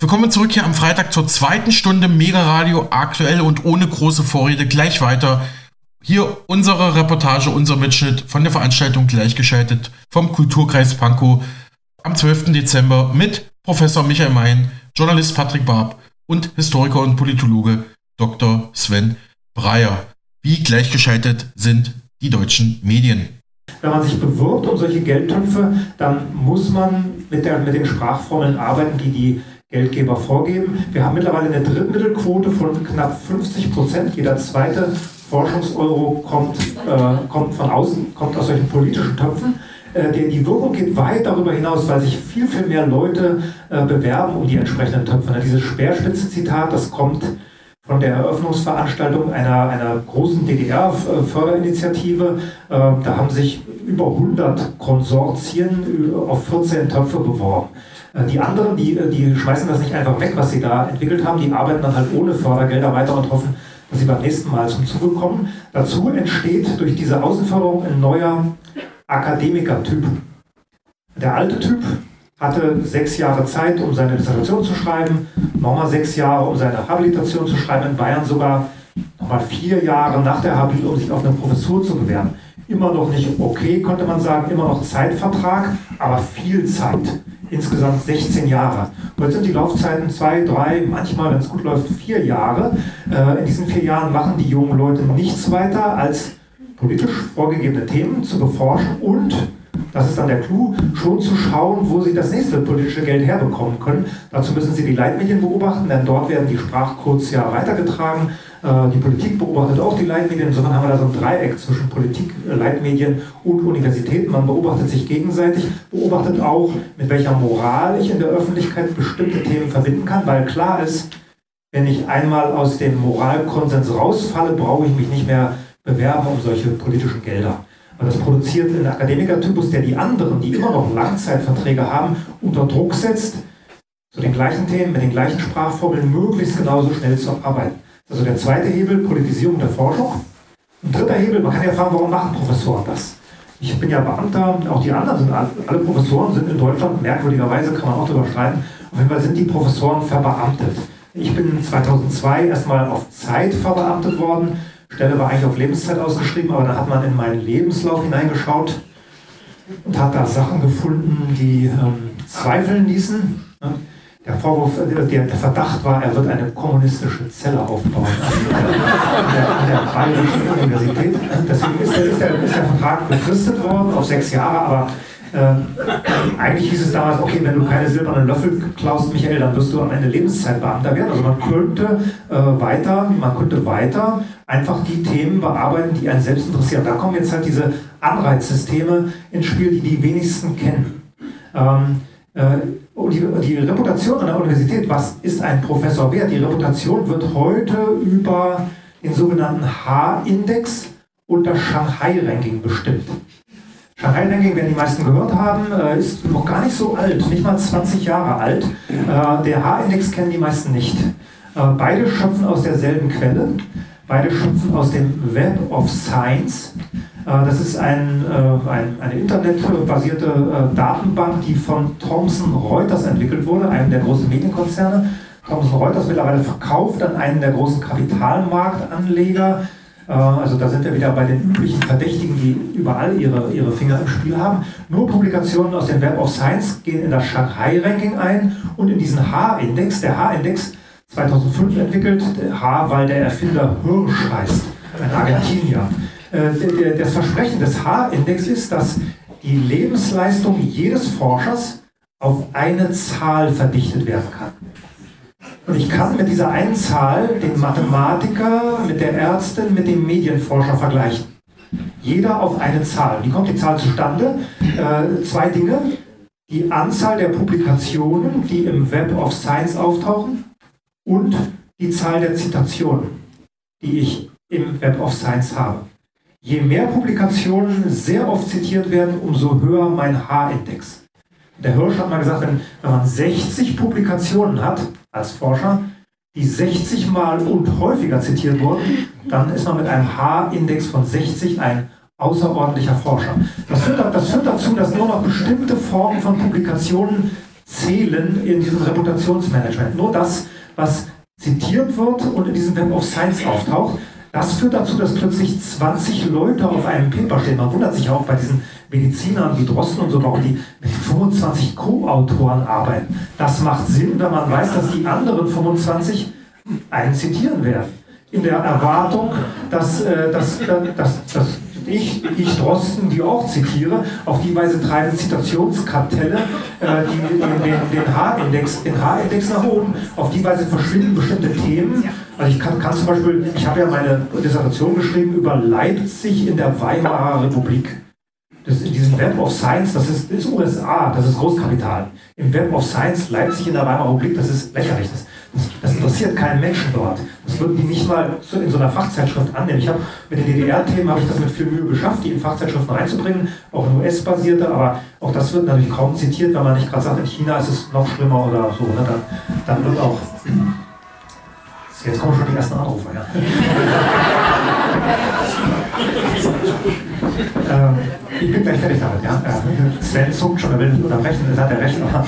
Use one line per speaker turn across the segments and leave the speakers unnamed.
Willkommen zurück hier am Freitag zur zweiten Stunde Mega Radio aktuell und ohne große Vorrede gleich weiter. Hier unsere Reportage, unser Mitschnitt von der Veranstaltung gleichgeschaltet vom Kulturkreis Pankow am 12. Dezember mit Professor Michael Mein, Journalist Patrick Barb und Historiker und Politologe Dr. Sven Breyer. Wie gleichgeschaltet sind die deutschen Medien?
Wenn man sich bewirbt um solche Geldtöpfe, dann muss man mit, der, mit den Sprachformeln arbeiten, die die Geldgeber vorgeben. Wir haben mittlerweile eine Drittmittelquote von knapp 50 Prozent. Jeder zweite Forschungseuro kommt, äh, kommt von außen, kommt aus solchen politischen Töpfen. Äh, die, Wirkung geht weit darüber hinaus, weil sich viel, viel mehr Leute äh, bewerben um die entsprechenden Töpfe. Dieses Speerspitze-Zitat, das kommt von der Eröffnungsveranstaltung einer, einer großen DDR-Förderinitiative. Äh, da haben sich über 100 Konsortien auf 14 Töpfe beworben. Äh, die anderen, die, äh, die schmeißen das nicht einfach weg, was sie da entwickelt haben, die arbeiten dann halt ohne Fördergelder weiter und hoffen, dass sie beim nächsten Mal zum Zuge kommen. Dazu entsteht durch diese Außenförderung ein neuer Akademikertyp. Der alte Typ hatte sechs Jahre Zeit, um seine Dissertation zu schreiben, nochmal sechs Jahre, um seine Habilitation zu schreiben, in Bayern sogar nochmal vier Jahre nach der Habil, um sich auf eine Professur zu bewerben. Immer noch nicht okay, könnte man sagen, immer noch Zeitvertrag, aber viel Zeit insgesamt 16 Jahre. Heute sind die Laufzeiten zwei, drei, manchmal, wenn es gut läuft, vier Jahre. Äh, in diesen vier Jahren machen die jungen Leute nichts weiter, als politisch vorgegebene Themen zu beforschen und das ist dann der Clou, schon zu schauen, wo sie das nächste politische Geld herbekommen können. Dazu müssen sie die Leitmedien beobachten, denn dort werden die Sprachcodes ja weitergetragen. Äh, die Politik beobachtet auch die Leitmedien. Insofern haben wir da so ein Dreieck zwischen Politik, äh, Leitmedien und Universitäten. Man beobachtet sich gegenseitig, beobachtet auch, mit welcher Moral ich in der Öffentlichkeit bestimmte Themen verbinden kann, weil klar ist, wenn ich einmal aus dem Moralkonsens rausfalle, brauche ich mich nicht mehr bewerben um solche politischen Gelder. Und das produziert einen Akademikertypus, der die anderen, die immer noch Langzeitverträge haben, unter Druck setzt, zu den gleichen Themen, mit den gleichen Sprachformeln möglichst genauso schnell zu arbeiten. Also der zweite Hebel, Politisierung der Forschung. Ein dritter Hebel, man kann ja fragen, warum machen Professoren das? Ich bin ja Beamter, auch die anderen sind, alle Professoren sind in Deutschland, merkwürdigerweise kann man auch darüber streiten, auf jeden Fall sind die Professoren verbeamtet. Ich bin 2002 erstmal auf Zeit verbeamtet worden, Stelle war eigentlich auf Lebenszeit ausgeschrieben, aber da hat man in meinen Lebenslauf hineingeschaut und hat da Sachen gefunden, die ähm, zweifeln ließen. Der Vorwurf, äh, der, der, Verdacht war, er wird eine kommunistische Zelle aufbauen an der, Bayerischen Universität. Deswegen ist der, ist, der, ist der Vertrag befristet worden auf sechs Jahre, aber äh, eigentlich hieß es damals, okay, wenn du keine silbernen Löffel klaust, Michael, dann wirst du am Ende Lebenszeitbeamter werden. Also man könnte äh, weiter, man könnte weiter einfach die Themen bearbeiten, die einen selbst interessieren. Da kommen jetzt halt diese Anreizsysteme ins Spiel, die die wenigsten kennen. Ähm, äh, die, die Reputation an der Universität, was ist ein Professor wert? Die Reputation wird heute über den sogenannten H-Index und das Shanghai-Ranking bestimmt. Shanghai-Ranking, werden die meisten gehört haben, äh, ist noch gar nicht so alt, nicht mal 20 Jahre alt. Äh, der H-Index kennen die meisten nicht. Beide schöpfen aus derselben Quelle. Beide schöpfen aus dem Web of Science. Äh, das ist ein, äh, ein, eine internetbasierte äh, Datenbank, die von Thomson Reuters entwickelt wurde, einem der großen Medienkonzerne. Thomson Reuters mittlerweile verkauft an einen der großen Kapitalmarktanleger. Also da sind wir wieder bei den üblichen Verdächtigen, die überall ihre, ihre Finger im Spiel haben. Nur Publikationen aus dem Web of Science gehen in das Shanghai-Ranking ein und in diesen H-Index. Der H-Index 2005 entwickelt, H, weil der Erfinder Hirsch heißt, ein Argentinier. Äh, das Versprechen des H-Index ist, dass die Lebensleistung jedes Forschers auf eine Zahl verdichtet werden kann. Und ich kann mit dieser einen Zahl den Mathematiker mit der Ärztin, mit dem Medienforscher vergleichen. Jeder auf eine Zahl. Wie kommt die Zahl zustande? Äh, zwei Dinge. Die Anzahl der Publikationen, die im Web of Science auftauchen und die Zahl der Zitationen, die ich im Web of Science habe. Je mehr Publikationen sehr oft zitiert werden, umso höher mein H-Index. Der Hirsch hat mal gesagt, wenn, wenn man 60 Publikationen hat als Forscher, die 60 Mal und häufiger zitiert wurden, dann ist man mit einem H-Index von 60 ein außerordentlicher Forscher. Das führt, das führt, dazu, dass nur noch bestimmte Formen von Publikationen zählen in diesem Reputationsmanagement. Nur das, was zitiert wird und in diesem Web of Science auftaucht, das führt dazu, dass plötzlich 20 Leute auf einem Paper stehen. Man wundert sich auch bei diesen Medizinern wie Drosten und so, warum die mit 25 Co-Autoren arbeiten. Das macht Sinn, wenn man weiß, dass die anderen 25 einen zitieren werden. In der Erwartung, dass, äh, dass, dass, dass ich, ich Drosten, die auch zitiere, auf die Weise treiben Zitationskartelle äh, die, den, den, H-Index nach oben. Auf die Weise verschwinden bestimmte Themen. Also ich kann, kann zum Beispiel, ich habe ja meine Dissertation geschrieben über Leipzig in der Weimarer Republik. Das in diesem Web of Science, das ist, das ist USA, das ist Großkapital. Im Web of Science Leipzig in der Weimarer Republik, das ist lächerlich. Das, das interessiert keinen Menschen dort. Das würden die nicht mal in so einer Fachzeitschrift annehmen. Ich habe mit den DDR-Themen habe ich das mit viel Mühe geschafft, die in Fachzeitschriften reinzubringen, auch in US-basierte, aber auch das wird natürlich kaum zitiert, wenn man nicht gerade sagt, in China ist es noch schlimmer oder so. Ne? Dann, dann wird auch. Jetzt kommen schon die ersten Anrufe. Ja. ähm, ich bin gleich fertig damit. Ja? Sven zuckt schon, er will unterbrechen, das hat er recht. Aber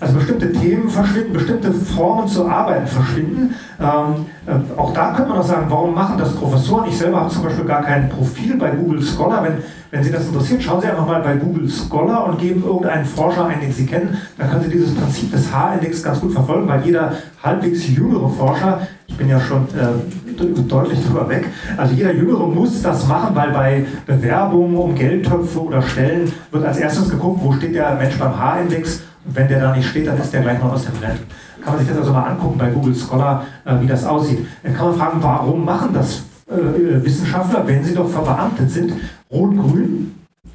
also bestimmte Themen verschwinden, bestimmte Formen zu arbeiten verschwinden. Ähm, äh, auch da könnte man noch sagen, warum machen das Professoren? Ich selber habe zum Beispiel gar kein Profil bei Google Scholar. Wenn, wenn Sie das interessiert, schauen Sie einfach mal bei Google Scholar und geben irgendeinen Forscher ein, den Sie kennen. Dann können Sie dieses Prinzip des H-Index ganz gut verfolgen, weil jeder halbwegs jüngere Forscher, ich bin ja schon äh, deutlich drüber weg, also jeder Jüngere muss das machen, weil bei Bewerbungen um Geldtöpfe oder Stellen wird als erstes geguckt, wo steht der Mensch beim H-Index wenn der da nicht steht, dann ist der gleich mal aus dem Rennen. Kann man sich das also mal angucken bei Google Scholar, äh, wie das aussieht. Dann kann man fragen, warum machen das äh, Wissenschaftler, wenn sie doch verbeamtet sind? Rot-Grün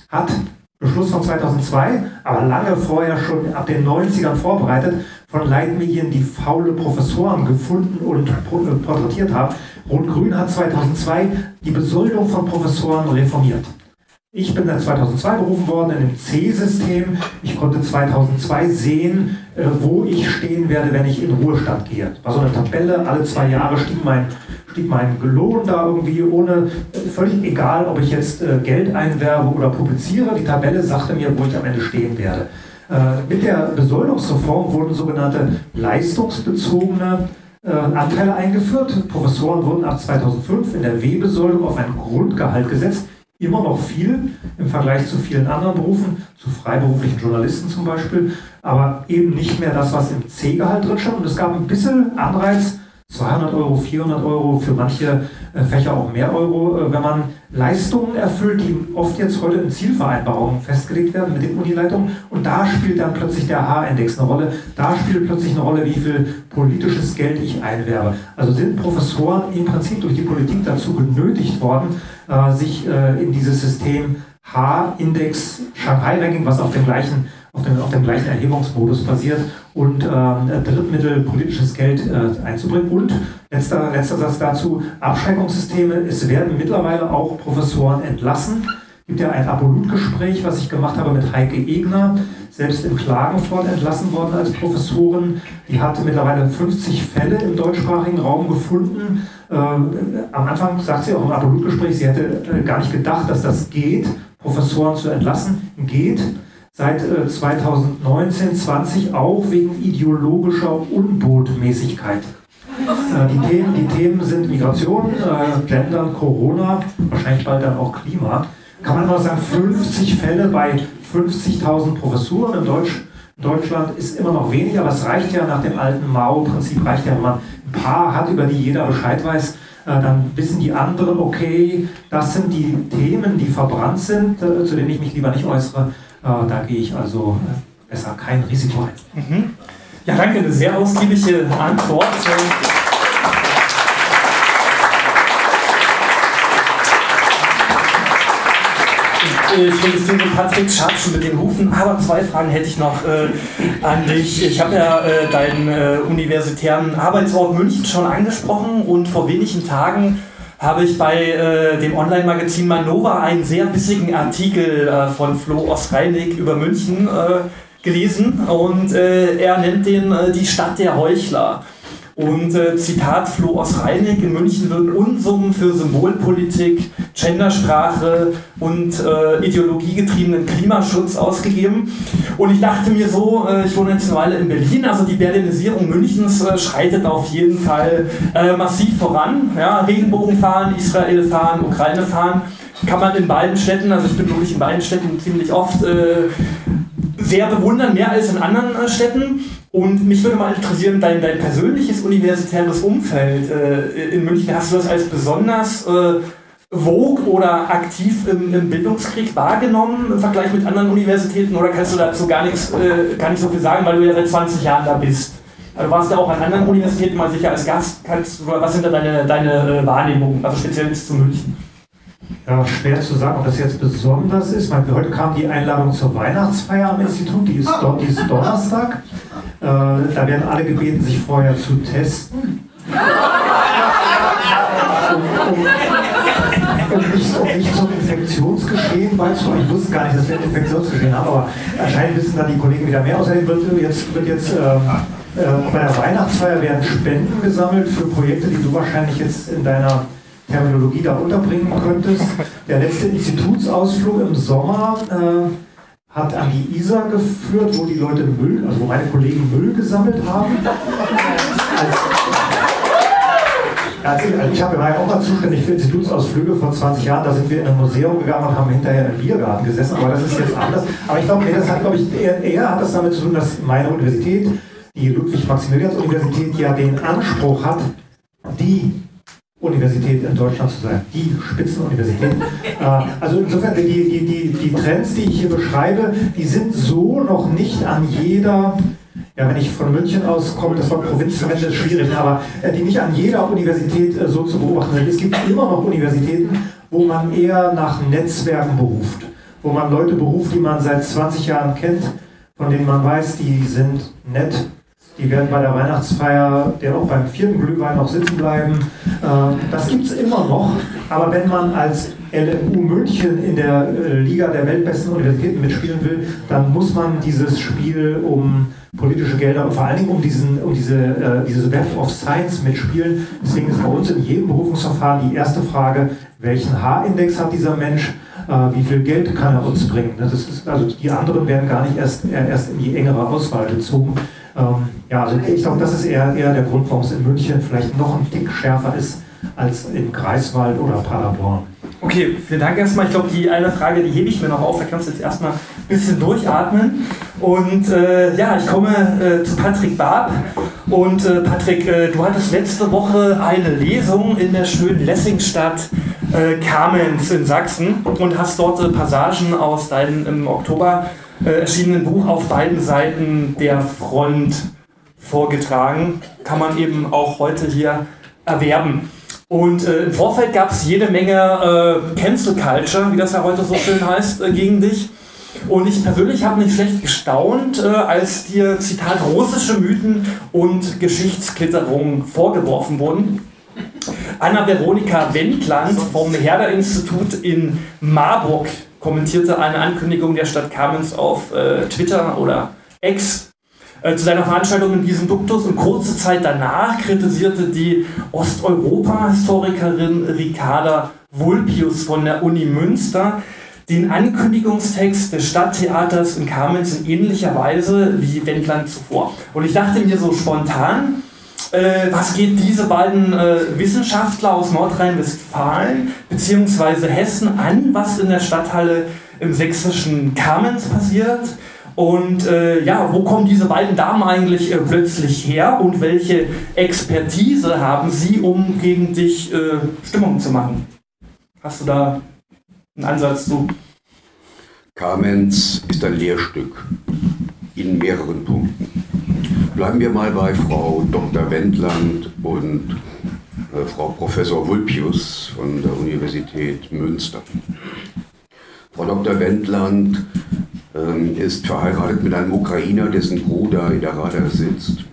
hat Beschluss von 2002, aber lange vorher schon ab den 90ern vorbereitet, von Leitmedien, die faule Professoren gefunden und äh, porträtiert haben. Rot-Grün hat 2002 die Besoldung von Professoren reformiert. Ich bin dann 2002 berufen worden in dem C-System. Ich konnte 2002 sehen, äh, wo ich stehen werde, wenn ich in Ruhestand gehe. War so eine Tabelle, alle zwei Jahre stieg mein, stieg mein Lohn da irgendwie ohne, äh, völlig egal, ob ich jetzt äh, Geld einwerbe oder publiziere. Die Tabelle sagte mir, wo ich am Ende stehen werde. Mit der Besoldungsreform wurden sogenannte leistungsbezogene Anteile eingeführt. Professoren wurden ab 2005 in der W-Besoldung auf ein Grundgehalt gesetzt immer noch viel im Vergleich zu vielen anderen Berufen, zu freiberuflichen Journalisten zum Beispiel, aber eben nicht mehr das, was im C-Gehalt drin stand. Und es gab ein bisschen Anreiz, 200 Euro, 400 Euro, für manche äh, Fächer auch mehr Euro, äh, wenn man Leistungen erfüllt, die oft jetzt heute in Zielvereinbarungen festgelegt werden mit den Unileitungen. Und da spielt dann plötzlich der H-Index eine Rolle. Da spielt plötzlich eine Rolle, wie viel politisches Geld ich einwerbe. Also sind Professoren im Prinzip durch die Politik dazu genötigt worden, äh, sich in dieses System H-Index Shanghai-Ranking, was auf dem gleichen auf dem, auf dem gleichen Erhebungsmodus basiert und äh, Drittmittel politisches Geld äh, einzubringen. Und letzter, letzter Satz dazu, Abschreckungssysteme. Es werden mittlerweile auch Professoren entlassen. Es gibt ja ein Abolut-Gespräch, was ich gemacht habe mit Heike Egner, selbst in Klagenfurt entlassen worden als Professorin. Die hat mittlerweile 50 Fälle im deutschsprachigen Raum gefunden. Ähm, am Anfang sagt sie auch im Abolut-Gespräch, sie hätte äh, gar nicht gedacht, dass das geht, Professoren zu entlassen. Geht seit 2019, äh, 20 auch wegen ideologischer Unbotmäßigkeit. Äh, die, Themen, die Themen sind Migration, äh, Gender, Corona, wahrscheinlich bald dann auch Klima. Kann man mal sagen, 50 Fälle bei 50.000 Professuren in Deutsch, Deutschland ist immer noch weniger, aber es reicht ja nach dem alten Mao-Prinzip, reicht ja, wenn man ein paar hat, über die jeder Bescheid weiß, dann wissen die anderen, okay, das sind die Themen, die verbrannt sind, zu denen ich mich lieber nicht äußere. Äh, da gehe ich also äh, besser kein Risiko ein.
Mhm. Ja, danke, eine sehr ausgiebige Antwort. Ich registriere Patrick Schatz mit den Hufen, aber zwei Fragen hätte ich noch äh, an dich. Ich habe ja äh, deinen äh, universitären Arbeitsort München schon angesprochen und vor wenigen Tagen habe ich bei äh, dem Online-Magazin Manova einen sehr bissigen Artikel äh, von Flo Ostreinig über München äh, gelesen und äh, er nennt den äh, die Stadt der Heuchler. Und äh, Zitat Flo aus Rheineck, in München würden Unsummen für Symbolpolitik, Gendersprache und äh, ideologiegetriebenen Klimaschutz ausgegeben. Und ich dachte mir so, äh, ich wohne jetzt eine Weile in Berlin, also die Berlinisierung Münchens äh, schreitet auf jeden Fall äh, massiv voran. Ja, Regenbogen fahren, Israel fahren, Ukraine fahren kann man in beiden Städten, also ich bin wirklich in beiden Städten ziemlich oft, äh, sehr bewundern, mehr als in anderen äh, Städten. Und mich würde mal interessieren, dein, dein persönliches universitäres Umfeld äh, in München, hast du das als besonders äh, vogue oder aktiv im, im, Bildungskrieg wahrgenommen im Vergleich mit anderen Universitäten oder kannst du dazu gar, nichts, äh, gar nicht so viel sagen, weil du ja seit 20 Jahren da bist? Also warst du auch an anderen Universitäten mal sicher als Gast? Kannst, was sind da deine, deine äh, Wahrnehmungen, also speziell jetzt zu München?
Ja, schwer zu sagen, ob das jetzt besonders ist. Meine, heute kam die Einladung zur Weihnachtsfeier am Institut, die ist, do, die ist Donnerstag. Äh, da werden alle gebeten, sich vorher zu testen. Um, nicht, um nicht zum Infektionsgeschehen beizutragen. Ich wusste gar nicht, dass wir ein Infektionsgeschehen haben, aber anscheinend wissen dann die Kollegen wieder mehr. Außerdem wird jetzt, wird jetzt äh, äh, bei der Weihnachtsfeier werden Spenden gesammelt für Projekte, die du wahrscheinlich jetzt in deiner Terminologie da unterbringen könntest. Der letzte Institutsausflug im Sommer äh, hat an die Isar geführt, wo die Leute Müll, also wo meine Kollegen Müll gesammelt haben. Als, also ich habe ja auch mal zuständig für Institutsausflüge vor 20 Jahren. Da sind wir in ein Museum gegangen und haben hinterher im Biergarten gesessen, aber das ist jetzt anders. Aber ich glaube, nee, das hat, glaube ich, eher, eher hat das damit zu tun, dass meine Universität, die Ludwig-Maximilians-Universität, ja den Anspruch hat, die Universität in Deutschland zu sein, die Spitzenuniversität. Äh, also insofern, die, die, die, die Trends, die ich hier beschreibe, die sind so noch nicht an jeder, ja, wenn ich von München aus komme, das Wort Provinz ist schwierig, aber äh, die nicht an jeder Universität äh, so zu beobachten sind. Es gibt immer noch Universitäten, wo man eher nach Netzwerken beruft, wo man Leute beruft, die man seit 20 Jahren kennt, von denen man weiß, die sind nett, die werden bei der Weihnachtsfeier, der auch beim vierten Glühwein noch sitzen bleiben. Ähm, das gibt es immer noch. Aber wenn man als LMU München in der äh, Liga der weltbesten Universitäten mitspielen will, dann muss man dieses Spiel um politische Gelder und vor allen Dingen um, diesen, um diese, äh, diese Web of Science mitspielen. Deswegen ist bei uns in jedem Berufungsverfahren die erste Frage, welchen H-Index hat dieser Mensch? Äh, wie viel Geld kann er uns bringen? Ist, also die anderen werden gar nicht erst, erst in die engere Auswahl gezogen. Ähm, ja, also ich glaube, das ist eher, eher der Grund, warum es in München vielleicht noch ein Tick schärfer ist als in Greifswald oder Paderborn.
Okay, vielen Dank erstmal. Ich glaube, die eine Frage, die hebe ich mir noch auf. Da kannst du jetzt erstmal ein bisschen durchatmen. Und äh, ja, ich komme äh, zu Patrick Barb. Und äh, Patrick, äh, du hattest letzte Woche eine Lesung in der schönen Lessingstadt äh, Kamenz in Sachsen und hast dort äh, Passagen aus deinem im Oktober äh, erschienenen Buch auf beiden Seiten der Front vorgetragen. Kann man eben auch heute hier erwerben. Und äh, im Vorfeld gab es jede Menge äh, Cancel Culture, wie das ja heute so schön heißt, äh, gegen dich. Und ich persönlich habe nicht schlecht gestaunt, äh, als dir, Zitat, russische Mythen und Geschichtsklitterung vorgeworfen wurden. Anna Veronika Wendland vom Herder-Institut in Marburg kommentierte eine Ankündigung der Stadt Kamenz auf äh, Twitter oder X äh, zu seiner Veranstaltung in diesem Duktus und kurze Zeit danach kritisierte die Osteuropa-Historikerin Ricarda Vulpius von der Uni Münster den Ankündigungstext des Stadttheaters in Kamenz in ähnlicher Weise wie Wendland zuvor. Und ich dachte mir so spontan, äh, was geht diese beiden äh, Wissenschaftler aus Nordrhein-Westfalen bzw. Hessen an, was in der Stadthalle im sächsischen Kamenz passiert? Und äh, ja, wo kommen diese beiden Damen eigentlich äh, plötzlich her und welche Expertise haben sie, um gegen dich äh, Stimmung zu machen? Hast du da einen Ansatz zu?
Kamenz ist ein Lehrstück in mehreren Punkten. Bleiben wir mal bei Frau Dr. Wendland und äh, Frau Professor Vulpius von der Universität Münster. Frau Dr. Wendland äh, ist verheiratet mit einem Ukrainer, dessen Bruder in der Rada sitzt.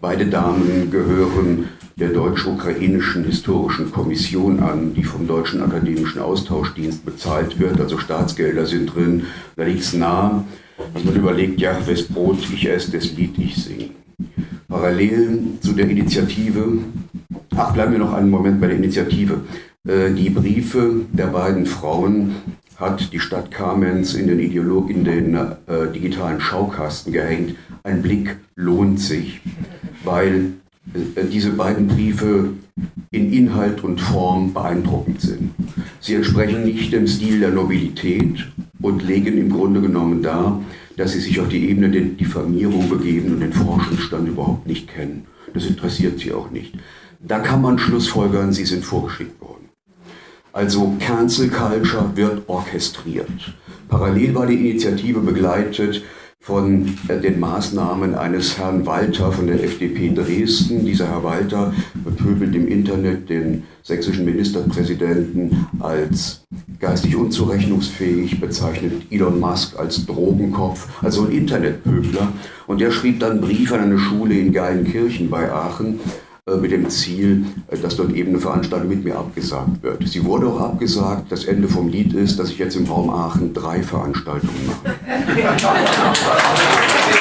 Beide Damen gehören der Deutsch-Ukrainischen Historischen Kommission an, die vom Deutschen Akademischen Austauschdienst bezahlt wird, also Staatsgelder sind drin. Da liegt es nah, dass man überlegt, ja, wes Brot ich esse, das Lied ich singe. parallel zu der Initiative, ach, bleiben wir noch einen Moment bei der Initiative. Äh, die Briefe der beiden Frauen hat die Stadt Kamenz in den, Ideolo in den äh, digitalen Schaukasten gehängt. Ein Blick lohnt sich, weil äh, diese beiden Briefe in Inhalt und Form beeindruckend sind. Sie entsprechen nicht dem Stil der Nobilität und legen im Grunde genommen dar, dass sie sich auf die Ebene der Diffamierung begeben und den Forschungsstand überhaupt nicht kennen. Das interessiert sie auch nicht. Da kann man schlussfolgern, sie sind vorgeschickt worden. Also Cancel Culture wird orchestriert. Parallel war die Initiative begleitet von äh, den Maßnahmen eines Herrn Walter von der FDP Dresden. Dieser Herr Walter bepöbelt im Internet den sächsischen Ministerpräsidenten als geistig unzurechnungsfähig, bezeichnet Elon Musk als Drogenkopf, also ein Internetpöbler. Und der schrieb dann Brief an eine Schule in Geilenkirchen bei Aachen, mit dem Ziel, äh, dass dort eben eine Veranstaltung mit mir abgesagt wird. Sie wurde auch abgesagt. Das Ende vom Lied ist, dass ich jetzt im Raum Aachen drei Veranstaltungen mache.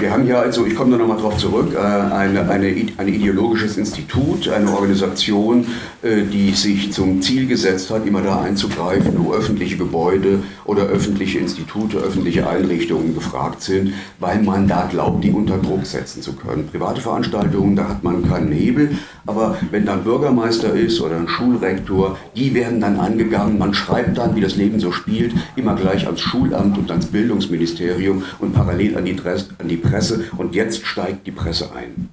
Wir haben hier also, ich komme da nochmal drauf zurück, äh, eine, eine, ein ideologisches Institut, eine Organisation, äh, die sich zum Ziel gesetzt hat, immer da einzugreifen, wo öffentliche Gebäude oder öffentliche Institute, öffentliche Einrichtungen gefragt sind, weil man da glaubt, die unter Druck setzen zu können. Private Veranstaltungen, da hat man keinen Hebel, aber wenn dann Bürgermeister ist oder ein Schulrektor, die werden dann angegangen, man schreibt dann, wie das Leben so spielt, immer gleich ans Schulamt und ans Bildungsministerium und parallel an die, an die Presse und jetzt steigt die Presse ein.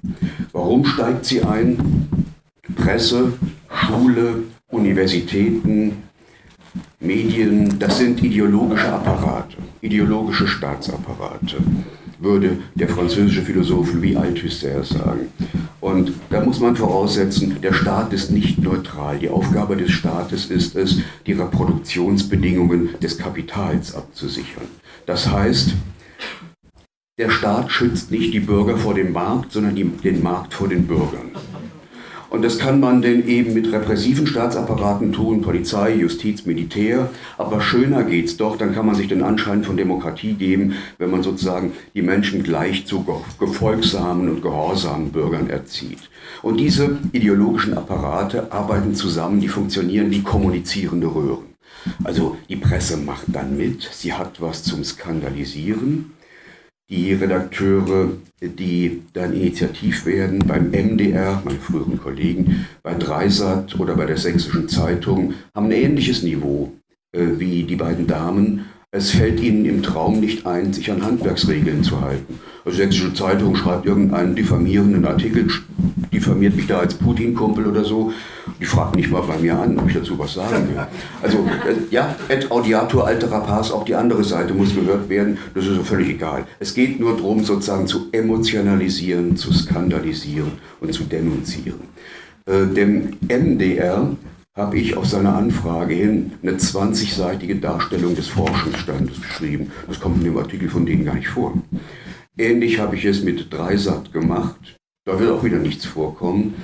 Warum steigt sie ein? Presse, Schule, Universitäten, Medien, das sind ideologische Apparate, ideologische Staatsapparate, würde der französische Philosoph Louis Althusser sagen. Und da muss man voraussetzen, der Staat ist nicht neutral. Die Aufgabe des Staates ist es, die Reproduktionsbedingungen des Kapitals abzusichern. Das heißt, der Staat schützt nicht die Bürger vor dem Markt, sondern die, den Markt vor den Bürgern. Und das kann man denn eben mit repressiven Staatsapparaten tun, Polizei, Justiz, Militär. Aber schöner geht's doch, dann kann man sich den Anschein von Demokratie geben, wenn man sozusagen die Menschen gleich zu gefolgsamen und gehorsamen Bürgern erzieht. Und diese ideologischen Apparate arbeiten zusammen, die funktionieren wie kommunizierende Röhren. Also die Presse macht dann mit, sie hat was zum Skandalisieren die Redakteure, die dann initiativ werden beim MDR, meine früheren Kollegen, bei Dreisat oder bei der Sächsischen Zeitung, haben ein ähnliches Niveau äh, wie die beiden Damen. Es fällt ihnen im Traum nicht ein, sich an Handwerksregeln zu halten. Also die Sächsische Zeitung schreibt irgendeinen diffamierenden Artikel, diffamiert mich da als Putin-Kumpel oder so. Die fragt nicht mal bei mir an, ob ich dazu was sagen will. Also, äh, ja, et audiatur altera pars, auch die andere Seite muss gehört werden, das ist so völlig egal. Es geht nur darum, sozusagen zu emotionalisieren, zu skandalisieren und zu denunzieren. Äh, dem MDR habe ich auf seine Anfrage hin eine 20-seitige Darstellung des Forschungsstandes geschrieben. Das kommt in dem Artikel von denen gar nicht vor. Ähnlich habe ich es mit Dreisat gemacht. Da wird auch wieder nichts vorkommen.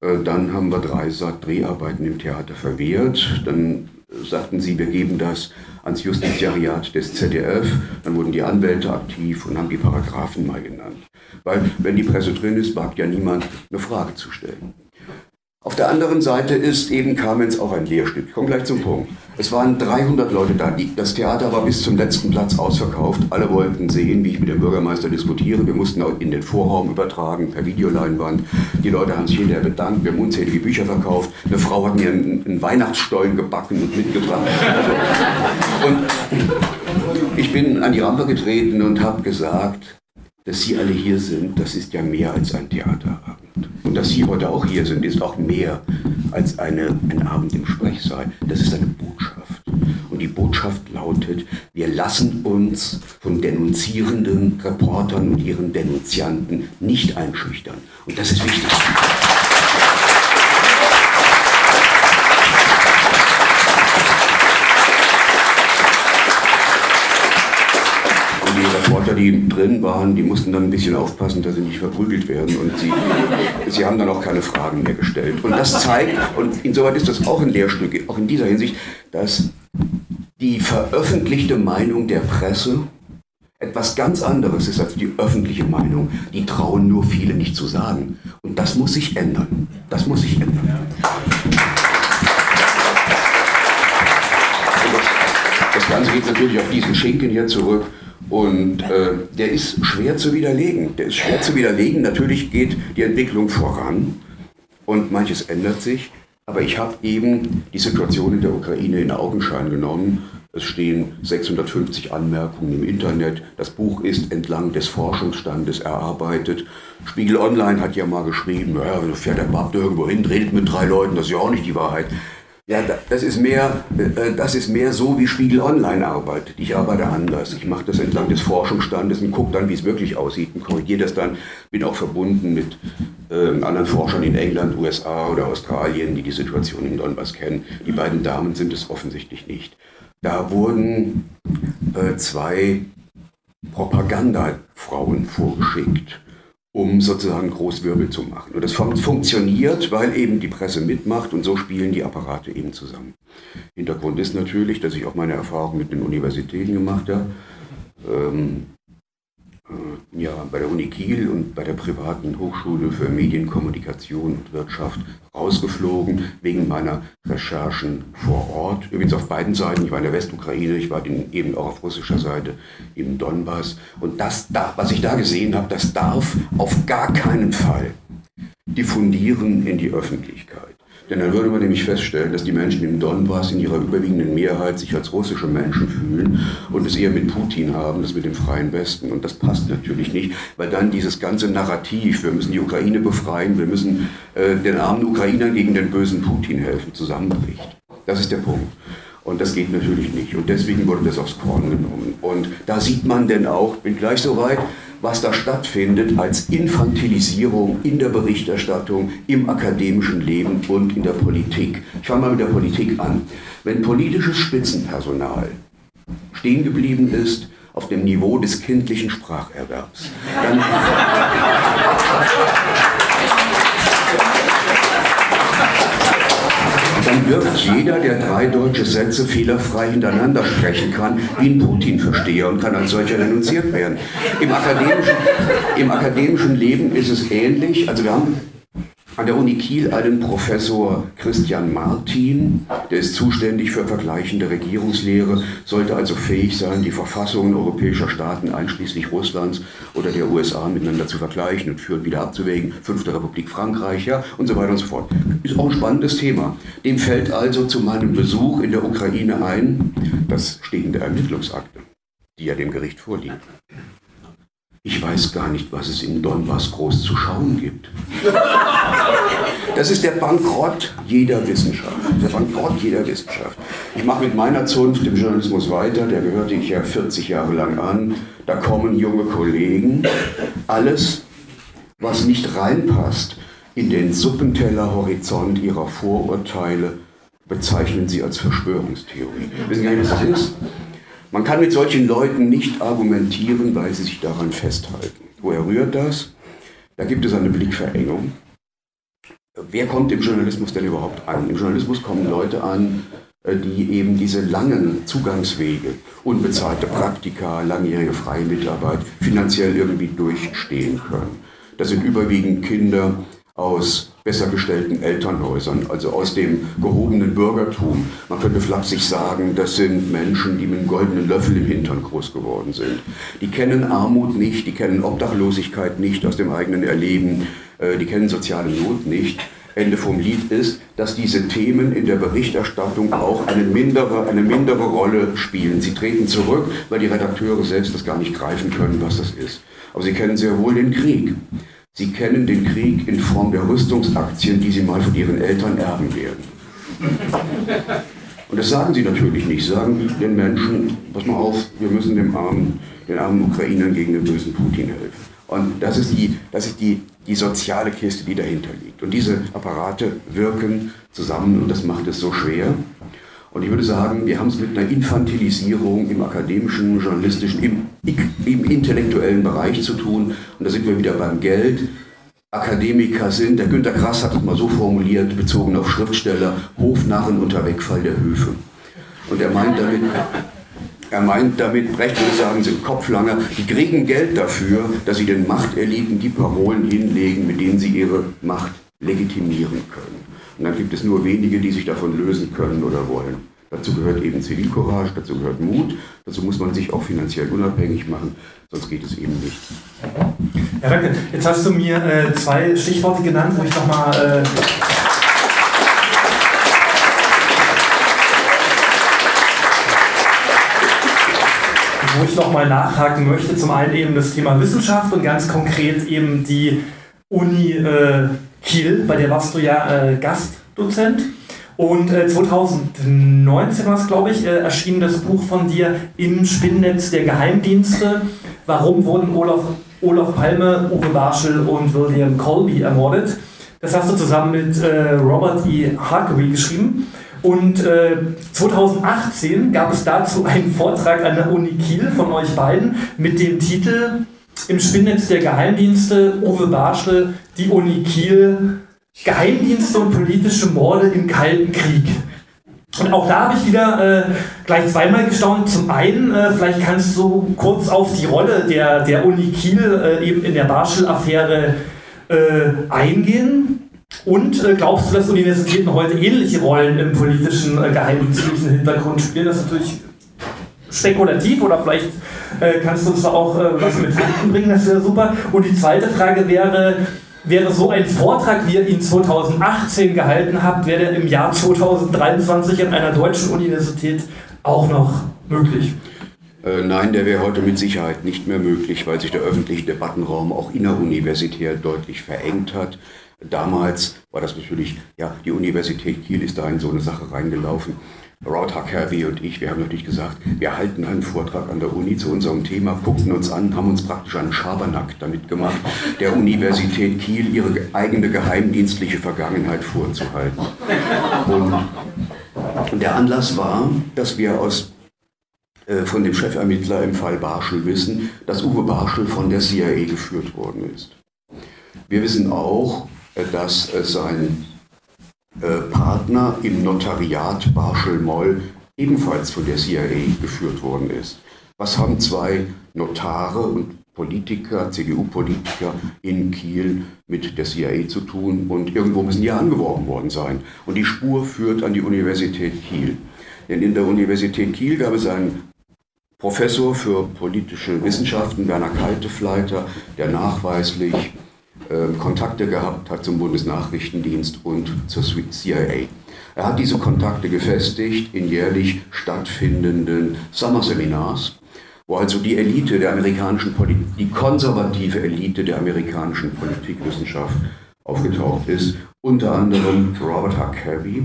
Äh, dann haben wir Dreisat Dreharbeiten im Theater verwehrt. Dann sagten sie, wir geben das ans Justiziariat des ZDF. Dann wurden die Anwälte aktiv und haben die Paragraphen mal genannt. Weil wenn die Presse drin ist, wagt ja niemand eine Frage zu stellen. Auf der anderen Seite ist eben Kamenz auch ein Lehrstück. Ich komme gleich zum Punkt. Es waren 300 Leute da. Das Theater war bis zum letzten Platz ausverkauft. Alle wollten sehen, wie ich mit dem Bürgermeister diskutiere. Wir mussten auch in den Vorraum übertragen, per Videoleinwand. Die Leute haben sich hinterher bedankt. Wir haben unzählige Bücher verkauft. Eine Frau hat mir einen, Weihnachtsstollen gebacken und mitgebracht. Also, und ich bin an die Rampe getreten und habe gesagt, dass Sie alle hier sind, das ist ja mehr als ein Theaterabend. Und dass Sie heute auch hier sind, ist auch mehr als eine, ein Abend im Sprechsaal. Das ist eine Botschaft. Und die Botschaft lautet, wir lassen uns von denunzierenden Reportern und ihren Denunzianten nicht einschüchtern. Und das ist wichtig. Reporter, die drin waren, die mussten dann ein bisschen aufpassen, dass sie nicht verprügelt werden. Und sie, sie haben dann auch keine Fragen mehr gestellt. Und das zeigt, und insoweit ist das auch ein Lehrstück, auch in dieser Hinsicht, dass die veröffentlichte Meinung der Presse etwas ganz anderes ist als die öffentliche Meinung. Die trauen nur viele nicht zu sagen. Und das muss sich ändern. Das muss sich ändern. Das Ganze geht natürlich auf diesen Schinken hier zurück. Und äh, der ist schwer zu widerlegen. Der ist schwer zu widerlegen. Natürlich geht die Entwicklung voran und manches ändert sich. Aber ich habe eben die Situation in der Ukraine in Augenschein genommen es stehen 650 Anmerkungen im Internet. Das Buch ist entlang des Forschungsstandes erarbeitet. Spiegel Online hat ja mal geschrieben, ja, fährt der Bab irgendwo hin, redet mit drei Leuten, das ist ja auch nicht die Wahrheit. Ja, das ist mehr, äh, das ist mehr so, wie Spiegel Online arbeitet. Ich arbeite anders. Ich mache das entlang des Forschungsstandes und gucke dann, wie es wirklich aussieht und korrigiere das dann. Bin auch verbunden mit äh, anderen Forschern in England, USA oder Australien, die die Situation in Donbass kennen. Die beiden Damen sind es offensichtlich nicht. Da wurden äh, zwei Propagandafrauen vorgeschickt, um sozusagen Großwirbel zu machen. Und das funktioniert, weil eben die Presse mitmacht und so spielen die Apparate eben zusammen. Hintergrund ist natürlich, dass ich auch meine Erfahrung mit den Universitäten gemacht habe. Ähm, äh, ja, bei der Uni Kiel und bei der privaten Hochschule für Medienkommunikation und Wirtschaft rausgeflogen wegen meiner Recherchen vor Ort. Übrigens auf beiden Seiten. Ich war in der Westukraine, ich war eben auch auf russischer Seite im Donbass. Und das, da, was ich da gesehen habe, das darf auf gar keinen Fall diffundieren in die Öffentlichkeit. Denn dann würde man nämlich feststellen, dass die Menschen im Donbass in ihrer überwiegenden Mehrheit sich als russische Menschen fühlen und es eher mit Putin haben, das mit dem freien Westen. Und das passt natürlich nicht, weil dann dieses ganze Narrativ, wir müssen die Ukraine befreien, wir müssen äh, den armen Ukrainern gegen den bösen Putin helfen, zusammenbricht. Das ist der Punkt. Und das geht natürlich nicht. Und deswegen wurde das aufs Korn genommen. Und da sieht man denn auch, bin gleich so weit, was da stattfindet als Infantilisierung in der Berichterstattung, im akademischen Leben und in der Politik. Ich fange mal mit der Politik an. Wenn politisches Spitzenpersonal stehen geblieben ist auf dem Niveau des kindlichen Spracherwerbs, dann dann wird jeder, der drei deutsche Sätze fehlerfrei hintereinander sprechen kann, wie ein Putin-Versteher und kann als solcher denunziert werden. Im akademischen, Im akademischen Leben ist es ähnlich. Also wir haben an der Uni Kiel einen Professor Christian Martin, der ist zuständig für vergleichende Regierungslehre, sollte also fähig sein, die Verfassungen europäischer Staaten einschließlich Russlands oder der USA miteinander zu vergleichen und führen wieder abzuwägen, Fünfte Republik Frankreich, ja, und so weiter und so fort. Ist auch ein spannendes Thema. Dem fällt also zu meinem Besuch in der Ukraine ein, das steht in der Ermittlungsakte, die ja dem Gericht vorliegt. Ich weiß gar nicht, was es in Donbass groß zu schauen gibt. Das ist der Bankrott jeder Wissenschaft. Der Bankrott jeder Wissenschaft. Ich mache mit meiner Zunft im Journalismus weiter, der gehörte ich ja 40 Jahre lang an. Da kommen junge Kollegen. Alles, was nicht reinpasst in den Suppentellerhorizont ihrer Vorurteile, bezeichnen sie als Verschwörungstheorie. Wissen gar nicht, was das ist? Man kann mit solchen Leuten nicht argumentieren, weil sie sich daran festhalten. Woher rührt das? Da gibt es eine Blickverengung. Wer kommt im Journalismus denn überhaupt an? Im Journalismus kommen Leute an, äh, die eben diese langen Zugangswege, unbezahlte Praktika, langjährige freie Mitarbeit finanziell irgendwie durchstehen können. Das sind überwiegend Kinder aus besser gestellten Elternhäusern, also aus dem gehobenen Bürgertum. Man könnte flapsig sagen, das sind Menschen, die mit einem goldenen Löffel im Hintern groß geworden sind. Die kennen Armut nicht, die kennen Obdachlosigkeit nicht aus dem eigenen Erleben, äh, die kennen soziale Not nicht. Ende vom Lied ist, dass diese Themen in der Berichterstattung auch eine mindere, eine mindere Rolle spielen. Sie treten zurück, weil die Redakteure selbst das gar nicht greifen können, was das ist. Aber sie kennen sehr wohl den Krieg. Sie kennen den Krieg in Form der Rüstungsaktien, die Sie mal von Ihren Eltern erben werden. Und das sagen Sie natürlich nicht. Sagen den Menschen, pass mal auf, wir müssen dem armen, den armen Ukrainern gegen den bösen Putin helfen. Und das ist, die, das ist die, die soziale Kiste, die dahinter liegt. Und diese Apparate wirken zusammen und das macht es so schwer. Und ich würde sagen, wir haben es mit einer Infantilisierung im akademischen, journalistischen, im, im intellektuellen Bereich zu tun. Und da sind wir wieder beim Geld. Akademiker sind, der Günter Grass hat es mal so formuliert, bezogen auf Schriftsteller, Hofnarren unter Wegfall der Höfe. Und er meint damit, er meint damit, Brecht würde sagen, sind Kopflanger, die kriegen Geld dafür, dass sie den Machteliten die Parolen hinlegen, mit denen sie ihre Macht legitimieren können. Und dann gibt es nur wenige, die sich davon lösen können oder wollen. Dazu gehört eben Zivilcourage, dazu gehört Mut, dazu muss man sich auch finanziell unabhängig machen, sonst geht es eben nicht.
Ja, danke. Jetzt hast du mir äh, zwei Stichworte genannt, wo ich nochmal. Äh wo ich nochmal nachhaken möchte. Zum einen eben das Thema Wissenschaft und ganz konkret eben die Uni äh, Kiel, bei der warst du ja äh, Gastdozent. Und äh, 2019 war es, glaube ich, äh, erschien das Buch von dir im Spinnennetz der Geheimdienste. Warum wurden Olaf, Olaf Palme, Uwe Barschel und William Colby ermordet? Das hast du zusammen mit äh, Robert E. Harkery geschrieben. Und äh, 2018 gab es dazu einen Vortrag an der Uni Kiel von euch beiden mit dem Titel Im Spinnnetz der Geheimdienste, Uwe Barschel, die Uni Kiel, Geheimdienste und politische Morde im Kalten Krieg. Und auch da habe ich wieder äh, gleich zweimal gestaunt. Zum einen, äh, vielleicht kannst du kurz auf die Rolle der, der Uni Kiel äh, eben in der Barschel-Affäre äh, eingehen. Und äh, glaubst du, dass Universitäten heute ähnliche Rollen im politischen, äh, geheimdienstlichen Hintergrund spielen? Das ist natürlich spekulativ oder vielleicht äh, kannst du uns da auch äh, was mit Fakten bringen, das wäre super. Und die zweite Frage wäre, wäre so ein Vortrag, wie ihr ihn 2018 gehalten habt, wäre der im Jahr 2023 an einer deutschen Universität auch noch möglich?
Äh, nein, der wäre heute mit Sicherheit nicht mehr möglich, weil sich der öffentliche Debattenraum auch inneruniversitär deutlich verengt hat. Damals war das natürlich, ja, die Universität Kiel ist da in so eine Sache reingelaufen. Rod Huckabee und ich, wir haben natürlich gesagt, wir halten einen Vortrag an der Uni zu unserem Thema, guckten uns an, haben uns praktisch einen Schabernack damit gemacht, der Universität Kiel ihre eigene geheimdienstliche Vergangenheit vorzuhalten. Und der Anlass war, dass wir aus, äh, von dem Chefermittler im Fall Barschel wissen, dass Uwe Barschel von der CIA geführt worden ist. Wir wissen auch, äh, dass sein äh, Partner im Notariat Barschel-Moll ebenfalls von der CIA geführt worden ist. Was haben zwei Notare und Politiker, CDU-Politiker in Kiel mit der CIA zu tun und irgendwo müssen die angeworben worden sein. Und die Spur führt an die Universität Kiel. Denn in der Universität Kiel gab es einen Professor für politische Wissenschaften, Werner Kaltefleiter, der nachweislich ähm, Kontakte gehabt hat zum Bundesnachrichtendienst und zur CIA. Er hat diese Kontakte gefestigt in jährlich stattfindenden Sommerseminars, wo also die Elite der amerikanischen Politik, die konservative Elite der amerikanischen Politikwissenschaft aufgetaucht ist, unter anderem Robert Huckabee,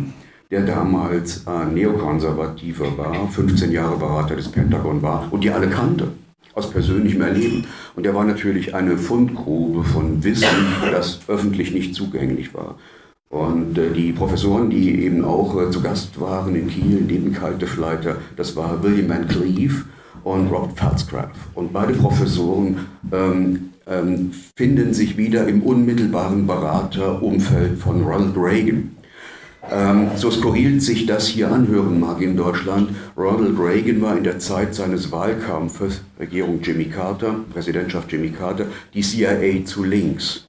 der damals ein Neokonservativer war, 15 Jahre Berater des Pentagon war und die alle kannte aus persönlichem Erleben. Und er war natürlich eine Fundgrube von Wissen, das öffentlich nicht zugänglich war. Und äh, die Professoren, die eben auch äh, zu Gast waren in Kiel, neben Kaltefleiter, das war William Van Cleave und Robert Pfalzgraf. Und beide Professoren ähm, ähm, finden sich wieder im unmittelbaren Beraterumfeld von Ronald Reagan. Ähm, so skurril sich das hier anhören mag in Deutschland, Ronald Reagan war in der Zeit seines Wahlkampfes, Regierung Jimmy Carter, Präsidentschaft Jimmy Carter, die CIA zu links.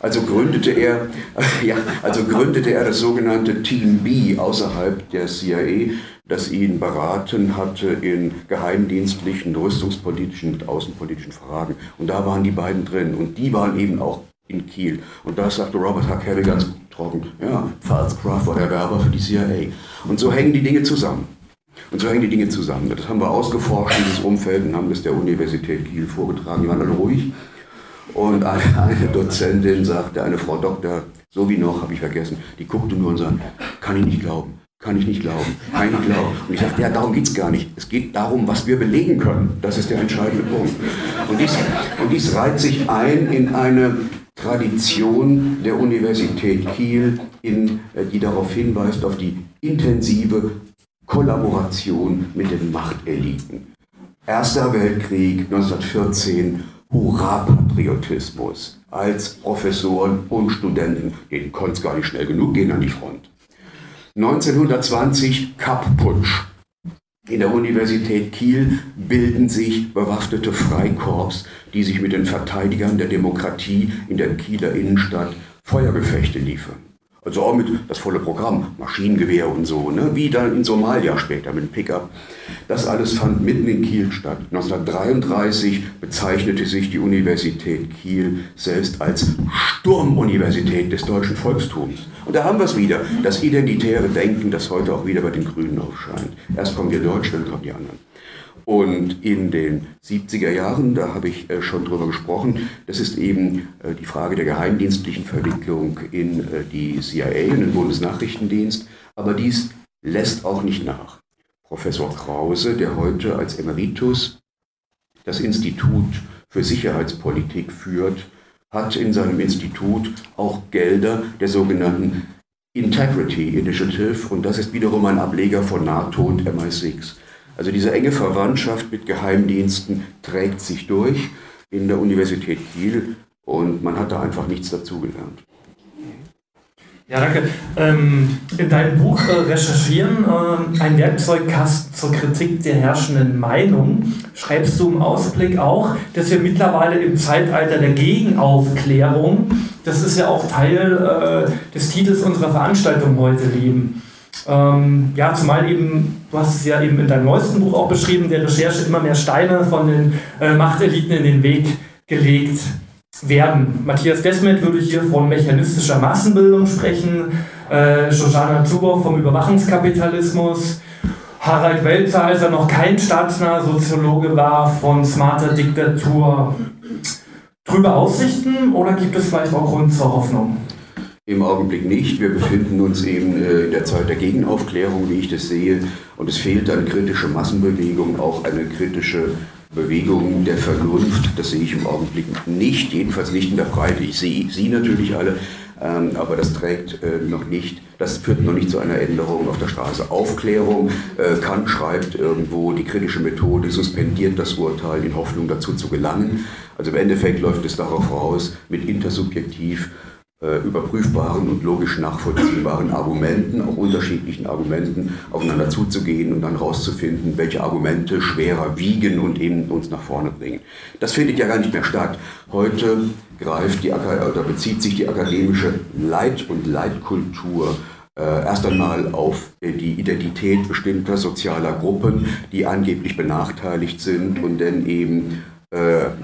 Also gründete er, ja, also gründete er das sogenannte Team B außerhalb der CIA, das ihn beraten hatte in geheimdienstlichen, rüstungspolitischen und außenpolitischen Fragen. Und da waren die beiden drin. Und die waren eben auch in Kiel. Und da sagte Robert Huckabee ganz trocken, ja, Pfalzgraf war der Werber für die CIA. Und so hängen die Dinge zusammen. Und so hängen die Dinge zusammen. Das haben wir ausgeforscht, dieses Umfeld, und haben das der Universität Kiel vorgetragen. Die waren alle ruhig. Und eine, eine Dozentin sagte, eine Frau Doktor, so wie noch, habe ich vergessen, die guckte nur und sagte, kann ich nicht glauben, kann ich nicht glauben, nicht glauben. Und ich sagte, ja, darum geht es gar nicht. Es geht darum, was wir belegen können. Das ist der entscheidende Punkt. Und dies, und dies reiht sich ein in eine Tradition der Universität Kiel, in, äh, die darauf hinweist, auf die intensive Kollaboration mit den Machteliten. Erster Weltkrieg 1914, Hurra-Patriotismus als Professoren und Studenten, denen konnte es gar nicht schnell genug gehen an die Front. 1920 Kapp-Putsch. In der Universität Kiel bilden sich bewaffnete Freikorps, die sich mit den Verteidigern der Demokratie in der Kieler Innenstadt Feuergefechte liefern. Also auch mit das volle Programm, Maschinengewehr und so, ne? wie dann in Somalia später mit dem Pickup. Das alles fand mitten in Kiel statt. 1933 bezeichnete sich die Universität Kiel selbst als Sturmuniversität des deutschen Volkstums. Und da haben wir es wieder, das identitäre Denken, das heute auch wieder bei den Grünen aufscheint. Erst kommen die Deutschen, dann kommen die anderen. Und in den 70er Jahren, da habe ich äh, schon drüber gesprochen, das ist eben äh, die Frage der geheimdienstlichen Verwicklung in äh, die CIA, in den Bundesnachrichtendienst. Aber dies lässt auch nicht nach. Professor Krause, der heute als Emeritus das Institut für Sicherheitspolitik führt, hat in seinem Institut auch Gelder der sogenannten Integrity Initiative und das ist wiederum ein Ableger von NATO und MI6 also diese enge Verwandtschaft mit Geheimdiensten trägt sich durch in der Universität Kiel und man hat da einfach nichts dazugelernt.
Ja, danke. Ähm, in deinem Buch äh, Recherchieren, äh, ein Werkzeugkasten zur Kritik der herrschenden Meinung, schreibst du im Ausblick auch, dass wir mittlerweile im Zeitalter der Gegenaufklärung, das ist ja auch Teil äh, des Titels unserer Veranstaltung heute, leben. Ähm, ja, zumal eben, du hast es ja eben in deinem neuesten Buch auch beschrieben, der Recherche immer mehr Steine von den äh, Machteliten in den Weg gelegt werden. Matthias Desmet würde hier von mechanistischer Massenbildung sprechen, äh, Shoshana Zuboff vom Überwachungskapitalismus, Harald Welzer, als er noch kein staatsnaher Soziologe war, von smarter Diktatur. Drüber Aussichten oder gibt es vielleicht auch Grund zur Hoffnung?
Im Augenblick nicht. Wir befinden uns eben äh, in der Zeit der Gegenaufklärung, wie ich das sehe. Und es fehlt eine kritische Massenbewegung, auch eine kritische Bewegung der Vernunft. Das sehe ich im Augenblick nicht, jedenfalls nicht in der Breite. Ich sehe Sie natürlich alle, ähm, aber das trägt äh, noch nicht, das führt noch nicht zu einer Änderung auf der Straße. Aufklärung, äh, Kant schreibt irgendwo, die kritische Methode suspendiert das Urteil in Hoffnung dazu zu gelangen. Also im Endeffekt läuft es darauf voraus, mit intersubjektiv überprüfbaren und logisch nachvollziehbaren Argumenten, auch unterschiedlichen Argumenten, aufeinander zuzugehen und dann rauszufinden, welche Argumente schwerer wiegen und eben uns nach vorne bringen. Das findet ja gar nicht mehr statt. Heute greift die, oder bezieht sich die akademische Leit- und Leitkultur äh, erst einmal auf die Identität bestimmter sozialer Gruppen, die angeblich benachteiligt sind und dann eben äh,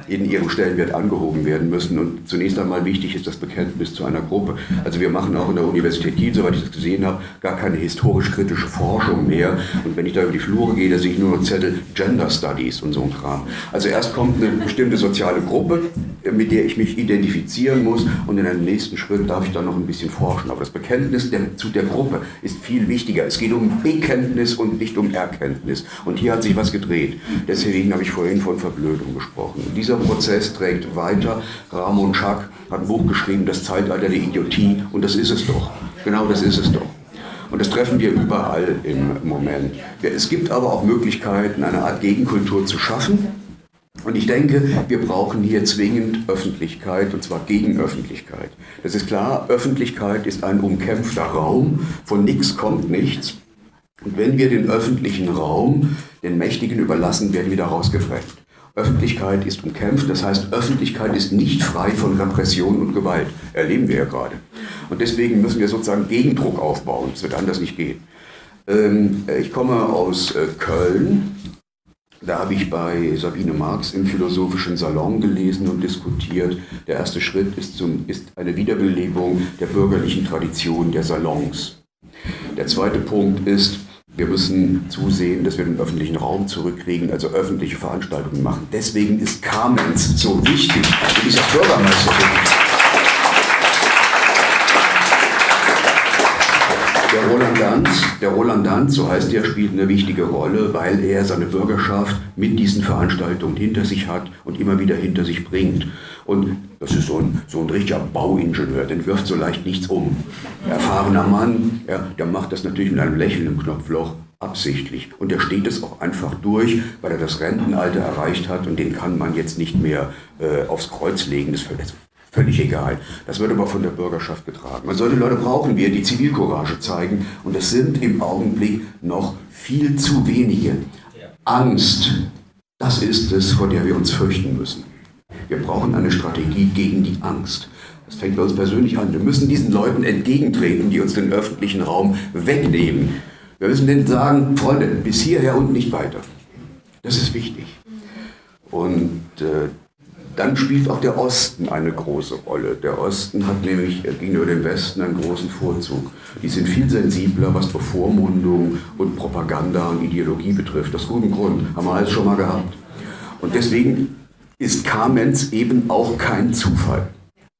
in ihrem Stellenwert angehoben werden müssen. Und zunächst einmal wichtig ist das Bekenntnis zu einer Gruppe. Also wir machen auch in der Universität Kiel, soweit ich das gesehen habe, gar keine historisch-kritische Forschung mehr. Und wenn ich da über die Flure gehe, da sehe ich nur noch Zettel Gender Studies und so ein Kram. Also erst kommt eine bestimmte soziale Gruppe, mit der ich mich identifizieren muss und in einem nächsten Schritt darf ich dann noch ein bisschen forschen. Aber das Bekenntnis der, zu der Gruppe ist viel wichtiger. Es geht um Bekenntnis und nicht um Erkenntnis. Und hier hat sich was gedreht. Deswegen habe ich vorhin von Verblödung gesprochen gesprochen. Und dieser Prozess trägt weiter. Ramon Schack hat ein Buch geschrieben, Das Zeitalter der Idiotie, und das ist es doch. Genau das ist es doch. Und das treffen wir überall im Moment. Es gibt aber auch Möglichkeiten, eine Art Gegenkultur zu schaffen. Und ich denke, wir brauchen hier zwingend Öffentlichkeit, und zwar Gegenöffentlichkeit. Das ist klar, Öffentlichkeit ist ein umkämpfter Raum, von nichts kommt nichts. Und wenn wir den öffentlichen Raum den Mächtigen überlassen, werden wir da rausgedrängt. Öffentlichkeit ist umkämpft, das heißt, Öffentlichkeit ist nicht frei von Repression und Gewalt. Erleben wir ja gerade. Und deswegen müssen wir sozusagen Gegendruck aufbauen. Es wird anders nicht gehen. Ähm, ich komme aus äh, Köln. Da habe ich bei Sabine Marx im Philosophischen Salon gelesen und diskutiert. Der erste Schritt ist, zum, ist eine Wiederbelebung der bürgerlichen Tradition der Salons. Der zweite Punkt ist, wir müssen zusehen, dass wir den öffentlichen Raum zurückkriegen, also öffentliche Veranstaltungen machen. Deswegen ist Kamenz so wichtig. Also dieser Bürgermeister. Der Roland Danz, der Roland Danz, so heißt er, spielt eine wichtige Rolle, weil er seine Bürgerschaft mit diesen Veranstaltungen hinter sich hat und immer wieder hinter sich bringt. Und das ist so ein, so ein richtiger Bauingenieur, den wirft so leicht nichts um. Erfahrener Mann, ja, der macht das natürlich mit einem Lächeln im Knopfloch absichtlich. Und der steht es auch einfach durch, weil er das Rentenalter erreicht hat und den kann man jetzt nicht mehr äh, aufs Kreuz legen. Das Völlig egal. Das wird aber von der Bürgerschaft getragen. Und solche Leute brauchen wir, die Zivilcourage zeigen. Und es sind im Augenblick noch viel zu wenige. Angst, das ist es, vor der wir uns fürchten müssen. Wir brauchen eine Strategie gegen die Angst. Das fängt bei uns persönlich an. Wir müssen diesen Leuten entgegentreten, die uns den öffentlichen Raum wegnehmen. Wir müssen denen sagen, Freunde, bis hierher und nicht weiter. Das ist wichtig. Und äh, dann spielt auch der Osten eine große Rolle. Der Osten hat nämlich gegenüber dem Westen einen großen Vorzug. Die sind viel sensibler, was Bevormundung und Propaganda und Ideologie betrifft. Aus gutem Grund, haben wir alles schon mal gehabt. Und deswegen ist Kamenz eben auch kein Zufall.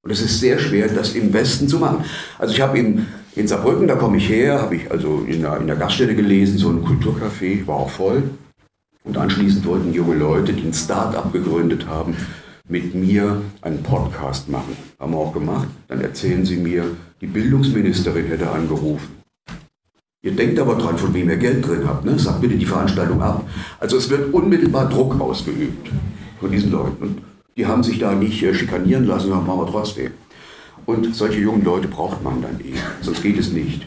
Und es ist sehr schwer, das im Westen zu machen. Also ich habe in, in Saarbrücken, da komme ich her, habe ich also in der, in der Gaststätte gelesen, so ein Kulturcafé, war auch voll. Und anschließend wollten junge Leute, die ein Start-up gegründet haben, mit mir einen Podcast machen. Haben wir auch gemacht. Dann erzählen sie mir, die Bildungsministerin hätte angerufen. Ihr denkt aber dran, von wem ihr Geld drin habt. Ne? Sagt bitte die Veranstaltung ab. Also es wird unmittelbar Druck ausgeübt von diesen Leuten. Die haben sich da nicht äh, schikanieren lassen, machen wir trotzdem. Und solche jungen Leute braucht man dann eben, sonst geht es nicht.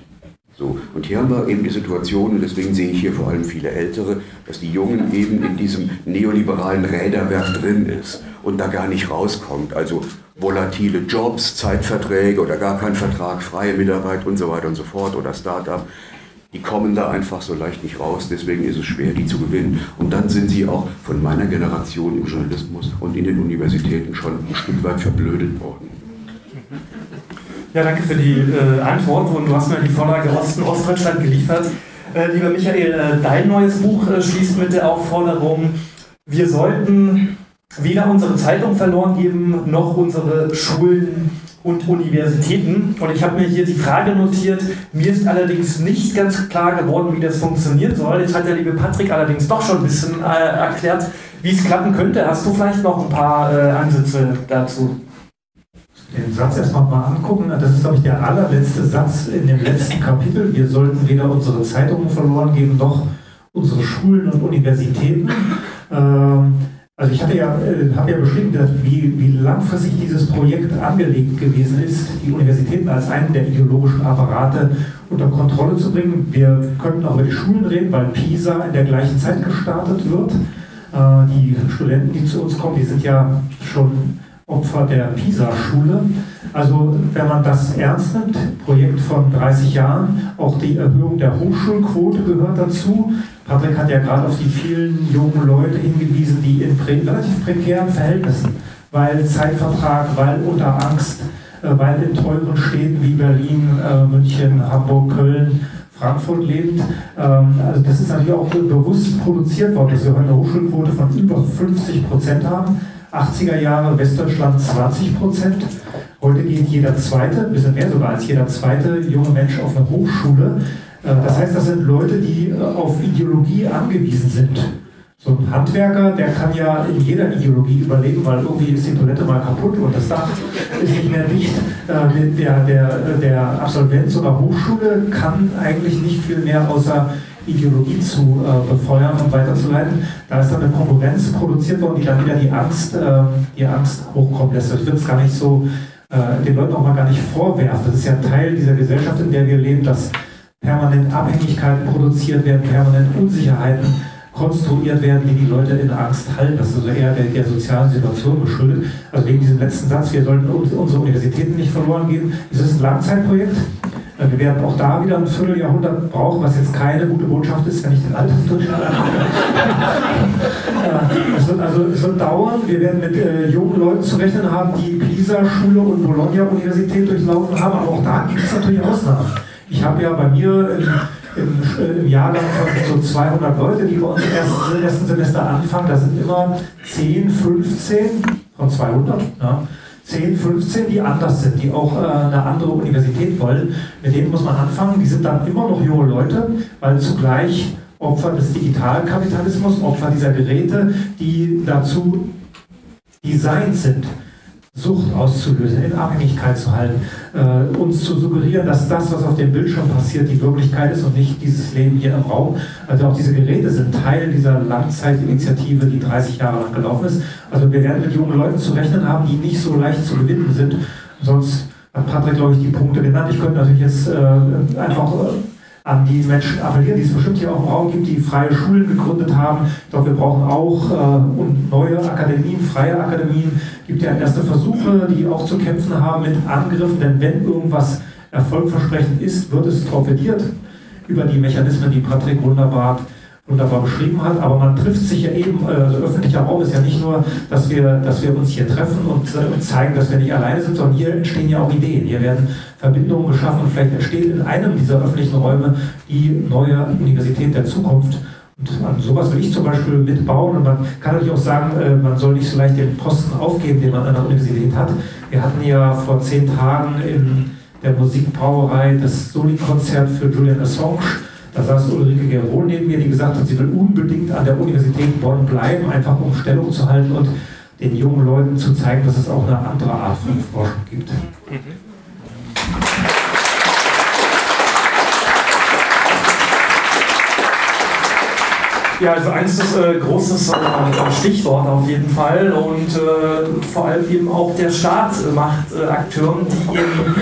So. Und hier haben wir eben die Situation, und deswegen sehe ich hier vor allem viele Ältere, dass die Jungen eben in diesem neoliberalen Räderwerk drin ist und da gar nicht rauskommt. Also volatile Jobs, Zeitverträge oder gar kein Vertrag, freie Mitarbeit und so weiter und so fort oder Start-up. Die kommen da einfach so leicht nicht raus, deswegen ist es schwer, die zu gewinnen. Und dann sind sie auch von meiner Generation im Journalismus und in den Universitäten schon ein Stück weit verblödet worden.
Ja, danke für die äh, Antwort und du hast mir die Vorlage Osten Ostdeutschland geliefert. Äh, lieber Michael, äh, dein neues Buch äh, schließt mit der Aufforderung, wir sollten weder unsere Zeitung verloren geben, noch unsere Schulen und Universitäten. Und ich habe mir hier die Frage notiert, mir ist allerdings nicht ganz klar geworden, wie das funktionieren soll. Jetzt hat der liebe Patrick allerdings doch schon ein bisschen äh, erklärt, wie es klappen könnte. Hast du vielleicht noch ein paar äh, Ansätze dazu?
den Satz erstmal mal angucken. Das ist, glaube ich, der allerletzte Satz in dem letzten Kapitel. Wir sollten weder unsere Zeitungen verloren geben, noch unsere Schulen und Universitäten. Ähm, also ich hatte ja, äh, habe ja beschrieben, wie, wie langfristig dieses Projekt angelegt gewesen ist, die Universitäten als einen der ideologischen Apparate unter Kontrolle zu bringen. Wir könnten auch über die Schulen reden, weil PISA in der gleichen Zeit gestartet wird. Äh, die Studenten, die zu uns kommen, die sind ja schon Opfer der PISA-Schule. Also wenn man das ernst nimmt, Projekt von 30 Jahren, auch die Erhöhung der Hochschulquote gehört dazu. Patrick hat ja gerade auf die vielen jungen Leute hingewiesen, die in relativ prekären Verhältnissen, weil Zeitvertrag, weil unter Angst, äh, weil in teuren Städten wie Berlin, äh, München, Hamburg, Köln, Frankfurt lebend. Ähm, also das ist natürlich auch bewusst produziert worden, dass wir heute eine Hochschulquote von über 50 Prozent haben. 80er Jahre Westdeutschland 20 Prozent. Heute geht jeder zweite, ein bisschen mehr sogar als jeder zweite junge Mensch auf eine Hochschule. Äh, das heißt, das sind Leute, die äh, auf Ideologie angewiesen sind. So ein Handwerker, der kann ja in jeder Ideologie überleben, weil irgendwie ist die Toilette mal kaputt und das Dach ist nicht mehr dicht. Äh, der, der, der Absolvent so einer Hochschule kann eigentlich nicht viel mehr außer Ideologie zu äh, befeuern und weiterzuleiten. Da ist dann eine Konkurrenz produziert worden, die dann wieder die Angst, äh, die Angst hochkommen lässt. Ich würde es gar nicht so äh, den Leuten auch mal gar nicht vorwerfen. Das ist ja Teil dieser Gesellschaft, in der wir leben, dass permanent Abhängigkeiten produziert werden, permanent Unsicherheiten konstruiert werden, die die Leute in Angst halten. Das ist also eher der, der sozialen Situation geschuldet. Also wegen diesem letzten Satz, wir sollten unsere Universitäten nicht verloren gehen. Es ist ein Langzeitprojekt. Wir werden auch da wieder ein Vierteljahrhundert brauchen, was jetzt keine gute Botschaft ist, wenn ich den Altersdurchschnitt angucke. es, wird also, es wird dauern. Wir werden mit äh, jungen Leuten zu rechnen haben, die Pisa-Schule und Bologna-Universität durchlaufen haben, aber auch da gibt es natürlich Ausnahmen. Ich habe ja bei mir im, im, im Jahrgang so 200 Leute, die bei uns im ersten Semester anfangen. Da sind immer 10, 15 von 200. Ja 10, 15, die anders sind, die auch äh, eine andere Universität wollen. Mit denen muss man anfangen. Die sind dann immer noch junge Leute, weil zugleich Opfer des Digitalkapitalismus, Opfer dieser Geräte, die dazu designt sind, Sucht auszulösen, in Abhängigkeit zu halten, äh, uns zu suggerieren, dass das, was auf dem Bildschirm passiert, die Wirklichkeit ist und nicht dieses Leben hier im Raum. Also auch diese Geräte sind Teil dieser Langzeitinitiative, die 30 Jahre lang gelaufen ist. Also wir werden mit jungen Leuten zu rechnen haben, die nicht so leicht zu gewinnen sind. Sonst hat Patrick, glaube ich, die Punkte genannt. Ich könnte natürlich jetzt äh, einfach äh, an die Menschen appellieren, die es bestimmt hier auch im Raum gibt, die freie Schulen gegründet haben. Ich glaube, wir brauchen auch äh, neue Akademien, freie Akademien. Es gibt ja erste Versuche, die auch zu kämpfen haben mit Angriffen, denn wenn irgendwas erfolgversprechend ist, wird es torpediert über die Mechanismen, die Patrick wunderbar wunderbar beschrieben hat, aber man trifft sich ja eben, also öffentlicher Raum ist ja nicht nur, dass wir, dass wir uns hier treffen und äh, zeigen, dass wir nicht alleine sind, sondern hier entstehen ja auch Ideen. Hier werden Verbindungen geschaffen und vielleicht entsteht in einem dieser öffentlichen Räume die neue Universität der Zukunft. Und sowas will ich zum Beispiel mitbauen. Und man kann natürlich auch sagen, äh, man soll nicht so leicht den Posten aufgeben, den man an der Universität hat. Wir hatten ja vor zehn Tagen in der Musikbrauerei das Soli-Konzert für Julian Assange da saß Ulrike Gerol neben mir, die gesagt hat, sie will unbedingt an der Universität Bonn bleiben, einfach um Stellung zu halten und den jungen Leuten zu zeigen, dass es auch eine andere Art von Forschung gibt.
Ja, also eins ist äh, großes äh, Stichwort auf jeden Fall und äh, vor allem eben auch der Staat macht äh, Akteuren, die eben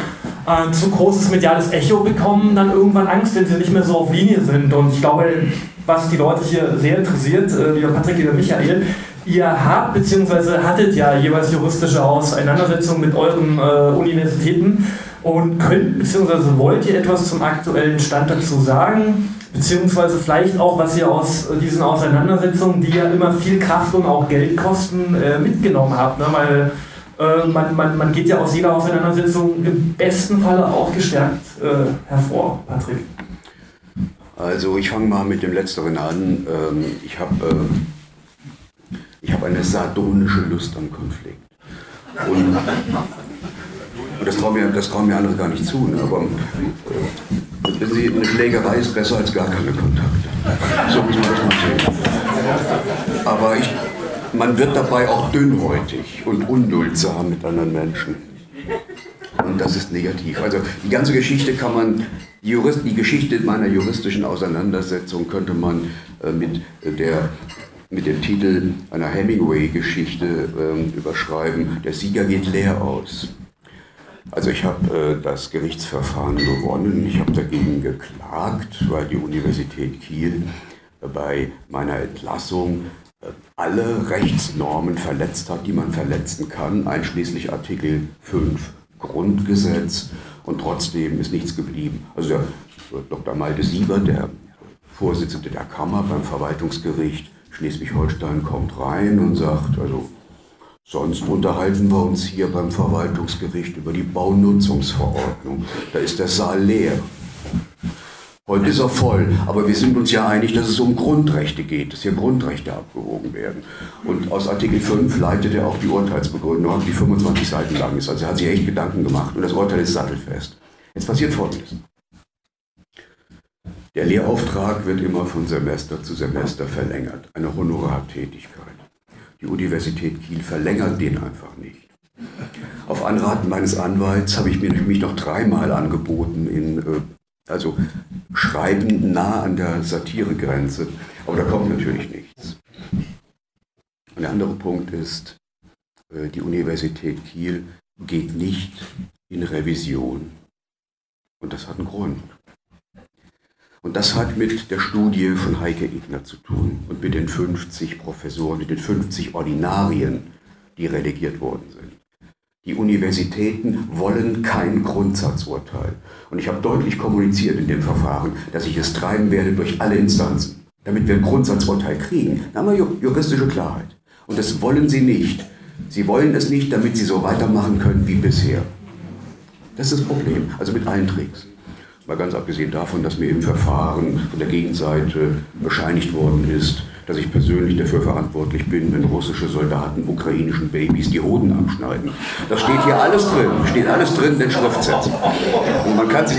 äh, zu großes mediales Echo bekommen, dann irgendwann Angst, wenn sie nicht mehr so auf Linie sind. Und ich glaube, was die Leute hier sehr interessiert, äh, lieber Patrick, lieber Michael, ihr habt bzw. hattet ja jeweils juristische Auseinandersetzungen mit euren äh, Universitäten und könnt bzw. wollt ihr etwas zum aktuellen Stand dazu sagen? Beziehungsweise vielleicht auch, was ihr aus diesen Auseinandersetzungen, die ja immer viel Kraft und auch Geld kosten, äh, mitgenommen habt. Ne? Weil äh, man, man, man geht ja aus jeder Auseinandersetzung im besten Falle auch gestärkt äh, hervor, Patrick.
Also ich fange mal mit dem Letzteren an. Ähm, ich habe äh, hab eine sardonische Lust am Konflikt. Und, und das trauen mir, trauen mir andere gar nicht zu. Ne? Aber äh, eine Schlägerei ist besser als gar keine Kontakte. So muss man das mal sehen. Aber ich, man wird dabei auch dünnhäutig und unduldsam mit anderen Menschen. Und das ist negativ. Also die ganze Geschichte kann man, die, Geschichte meiner juristischen Auseinandersetzung könnte man äh, mit, der, mit dem Titel einer Hemingway-Geschichte äh, überschreiben. Der Sieger geht leer aus. Also ich habe äh, das Gerichtsverfahren gewonnen. Ich habe dagegen geklagt, weil die Universität Kiel bei meiner Entlassung alle Rechtsnormen verletzt hat, die man verletzen kann, einschließlich Artikel 5 Grundgesetz und trotzdem ist nichts geblieben. Also der Dr. Malte Sieber, der Vorsitzende der Kammer beim Verwaltungsgericht Schleswig-Holstein, kommt rein und sagt, also sonst unterhalten wir uns hier beim Verwaltungsgericht über die Baunutzungsverordnung. Da ist der Saal leer. Heute ist er voll, aber wir sind uns ja einig, dass es um Grundrechte geht, dass hier Grundrechte abgewogen werden. Und aus Artikel 5 leitet er auch die Urteilsbegründung, die 25 Seiten lang ist. Also er hat sich echt Gedanken gemacht und das Urteil ist sattelfest. Jetzt passiert Folgendes. Der Lehrauftrag wird immer von Semester zu Semester verlängert, eine Honorartätigkeit. Die Universität Kiel verlängert den einfach nicht. Auf Anraten meines Anwalts habe ich mich noch dreimal angeboten, in äh, also Schreiben nah an der Satiregrenze, aber da kommt natürlich nichts. Und der andere Punkt ist, äh, die Universität Kiel geht nicht in Revision. Und das hat einen Grund. Und das hat mit der Studie von Heike Igner zu tun und mit den 50 Professoren, mit den 50 Ordinarien, die relegiert worden sind. Die Universitäten wollen kein Grundsatzurteil. Und ich habe deutlich kommuniziert in dem Verfahren, dass ich es treiben werde durch alle Instanzen, damit wir ein Grundsatzurteil kriegen. Dann haben wir juristische Klarheit. Und das wollen sie nicht. Sie wollen es nicht, damit sie so weitermachen können wie bisher. Das ist das Problem, also mit allen Tricks. Mal ganz abgesehen davon, dass mir im Verfahren von der Gegenseite bescheinigt worden ist, dass ich persönlich dafür verantwortlich bin, wenn russische Soldaten ukrainischen Babys die Hoden abschneiden. Das steht hier alles drin, steht alles drin in den Schriftsätzen. Und man kann sich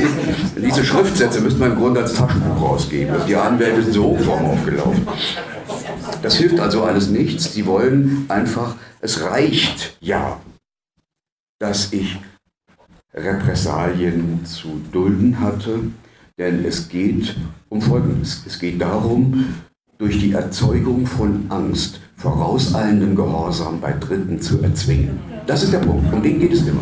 diese Schriftsätze müsste man im Grunde als Taschenbuch rausgeben. Also die Anwälte sind so hochform aufgelaufen. Das hilft also alles nichts. Sie wollen einfach, es reicht ja. dass ich Repressalien zu dulden hatte, denn es geht um Folgendes. Es geht darum, durch die Erzeugung von Angst vorauseilenden Gehorsam bei Dritten zu erzwingen. Das ist der Punkt, um den geht es immer.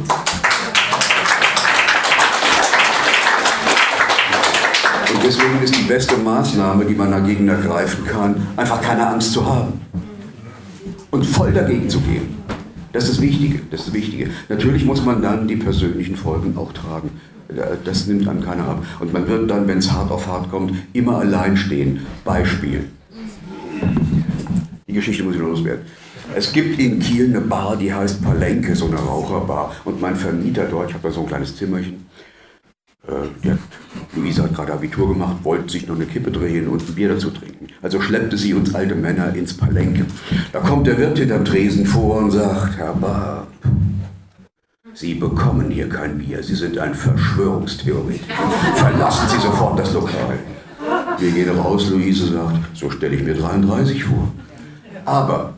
Und deswegen ist die beste Maßnahme, die man dagegen ergreifen kann, einfach keine Angst zu haben. Und voll dagegen zu gehen. Das ist das Wichtige, das ist das Wichtige. Natürlich muss man dann die persönlichen Folgen auch tragen. Das nimmt einem keiner ab. Und man wird dann, wenn es hart auf hart kommt, immer allein stehen. Beispiel. Die Geschichte muss ich loswerden. Es gibt in Kiel eine Bar, die heißt Palenke, so eine Raucherbar. Und mein Vermieter dort, ich habe da so ein kleines Zimmerchen, äh, hat, Luisa hat gerade Abitur gemacht, wollte sich noch eine Kippe drehen und ein Bier dazu trinken. Also schleppte sie uns alte Männer ins Palenke. Da kommt der Wirt hinterm Tresen vor und sagt, Herr Barb, Sie bekommen hier kein Bier, Sie sind ein Verschwörungstheoretiker. Verlassen Sie sofort das Lokal. Wir gehen raus, Luise sagt, so stelle ich mir 33 vor. Aber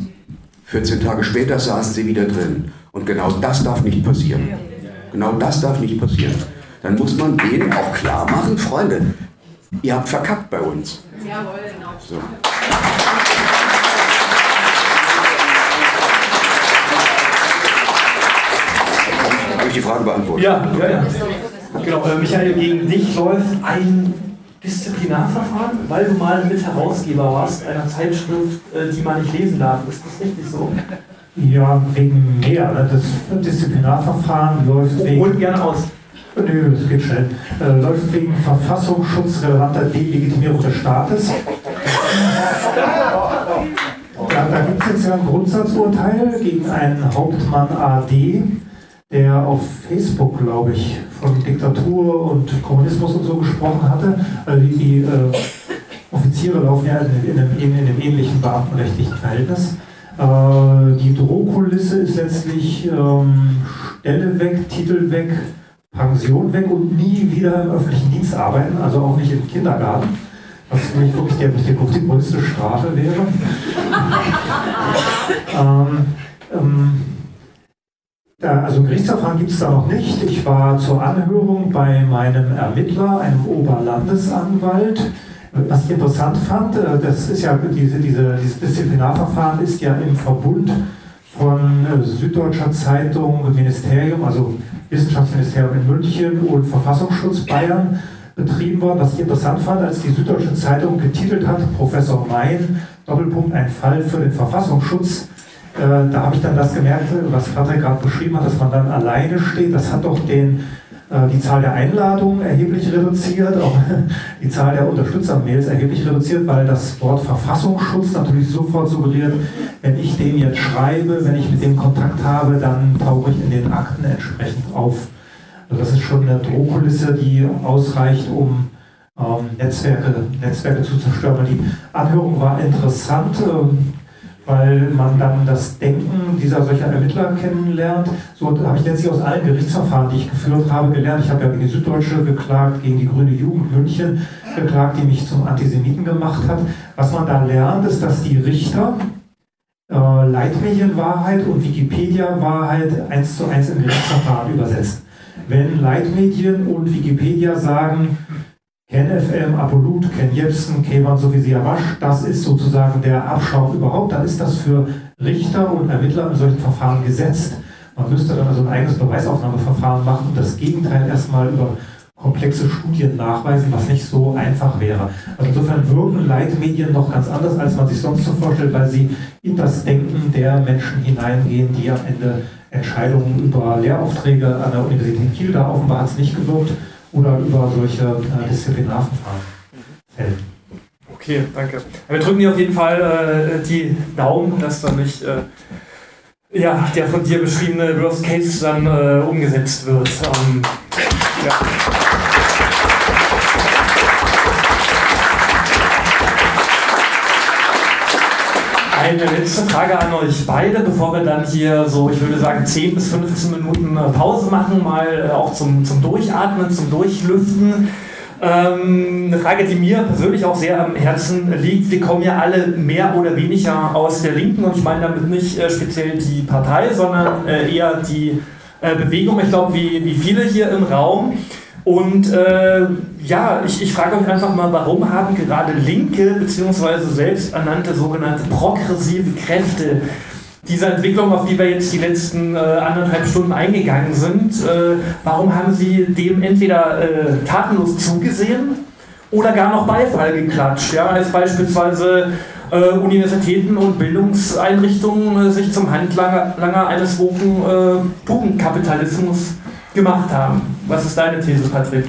14 Tage später saß sie wieder drin. Und genau das darf nicht passieren. Genau das darf nicht passieren. Dann muss man denen auch klar machen, Freunde, ihr habt verkackt bei uns. Jawohl, genau. So. Habe die Frage beantwortet?
Ja, ja, ja. Genau, äh, Michael, gegen dich läuft ein Disziplinarverfahren, weil du mal Mitherausgeber warst einer Zeitschrift, äh, die man nicht lesen darf. Ist das richtig so?
Ja, wegen mehr. Ne? Das Disziplinarverfahren läuft
wegen. Hol gerne aus.
Nö, das geht schnell. Äh, läuft wegen verfassungsschutzrelevanter Delegitimierung des Staates. Da gibt es jetzt ja ein Grundsatzurteil gegen einen Hauptmann AD, der auf Facebook, glaube ich, von Diktatur und Kommunismus und so gesprochen hatte. Also die, die äh, Offiziere laufen ja in, in, einem, in einem ähnlichen beamtenrechtlichen Verhältnis. Äh, die Drohkulisse ist letztlich ähm, Stelle weg, Titel weg, Pension weg und nie wieder im öffentlichen Dienst arbeiten, also auch nicht im Kindergarten. Was für mich wirklich die, die größte Strafe wäre. ähm, ähm, also ein Gerichtsverfahren gibt es da noch nicht. Ich war zur Anhörung bei meinem Ermittler, einem Oberlandesanwalt. Was ich interessant fand, äh, das ist ja diese, diese, dieses Disziplinarverfahren ist ja im Verbund von äh, Süddeutscher Zeitung, Ministerium, also Wissenschaftsministerium in München und Verfassungsschutz Bayern betrieben worden. Was ich interessant fand, als die Süddeutsche Zeitung getitelt hat, Professor Mein, Doppelpunkt, ein Fall für den Verfassungsschutz, äh, da habe ich dann das gemerkt, was Patrick gerade beschrieben hat, dass man dann alleine steht. Das hat doch den, äh, die Zahl der Einladungen erheblich reduziert, auch die Zahl der Unterstützermails erheblich reduziert, weil das Wort Verfassungsschutz natürlich sofort suggeriert, wenn ich dem jetzt schreibe, wenn ich mit dem Kontakt habe, dann tauche ich in den Akten entsprechend auf. Also das ist schon eine Drohkulisse, die ausreicht, um ähm, Netzwerke, Netzwerke zu zerstören. Die Anhörung war interessant. Ähm, weil man dann das Denken dieser solcher Ermittler kennenlernt. So habe ich letztlich aus allen Gerichtsverfahren, die ich geführt habe, gelernt. Ich habe ja gegen die Süddeutsche geklagt, gegen die Grüne Jugend München geklagt, die mich zum Antisemiten gemacht hat. Was man da lernt, ist, dass die Richter äh, Leitmedienwahrheit und Wikipedia-Wahrheit eins zu eins im Gerichtsverfahren übersetzen. Wenn Leitmedien und Wikipedia sagen, Ken FM, Apolut, Ken Jebsen, Kevan Sofisiavasch, das ist sozusagen der Abschaum überhaupt. Dann ist das für Richter und Ermittler in solchen Verfahren gesetzt. Man müsste dann also ein eigenes Beweisaufnahmeverfahren machen und das Gegenteil erstmal über komplexe Studien nachweisen, was nicht so einfach wäre. Also insofern wirken Leitmedien noch ganz anders, als man sich sonst so vorstellt, weil sie in das Denken der Menschen hineingehen, die am Ende Entscheidungen über Lehraufträge an der Universität Kiel, da offenbar hat es nicht gewirkt, oder über solche äh, Disziplinarverfahren fällt.
Okay, danke. Wir drücken dir auf jeden Fall äh, die Daumen, dass dann nicht äh, ja, der von dir beschriebene Worst Case dann äh, umgesetzt wird. Ähm, ja. Eine letzte Frage an euch beide, bevor wir dann hier so, ich würde sagen, 10 bis 15 Minuten äh, Pause machen, mal äh, auch zum, zum Durchatmen, zum Durchlüften. Ähm, eine Frage, die mir persönlich auch sehr am Herzen liegt. Wir kommen ja alle mehr oder weniger aus der Linken und ich meine damit nicht äh, speziell die Partei, sondern eher die Bewegung, ich glaube, wie, wie viele hier im Raum. Und äh, ja, ich, ich frage euch einfach mal, warum haben gerade linke bzw. selbsternannte sogenannte progressive Kräfte diese Entwicklung, auf die wir jetzt die letzten äh, anderthalb Stunden eingegangen sind, äh, warum haben sie dem entweder äh, tatenlos zugesehen oder gar noch Beifall geklatscht, ja, als beispielsweise äh, Universitäten und Bildungseinrichtungen äh, sich zum Handlanger Langer eines woken äh, Tugendkapitalismus gemacht haben. Was ist deine These, Patrick?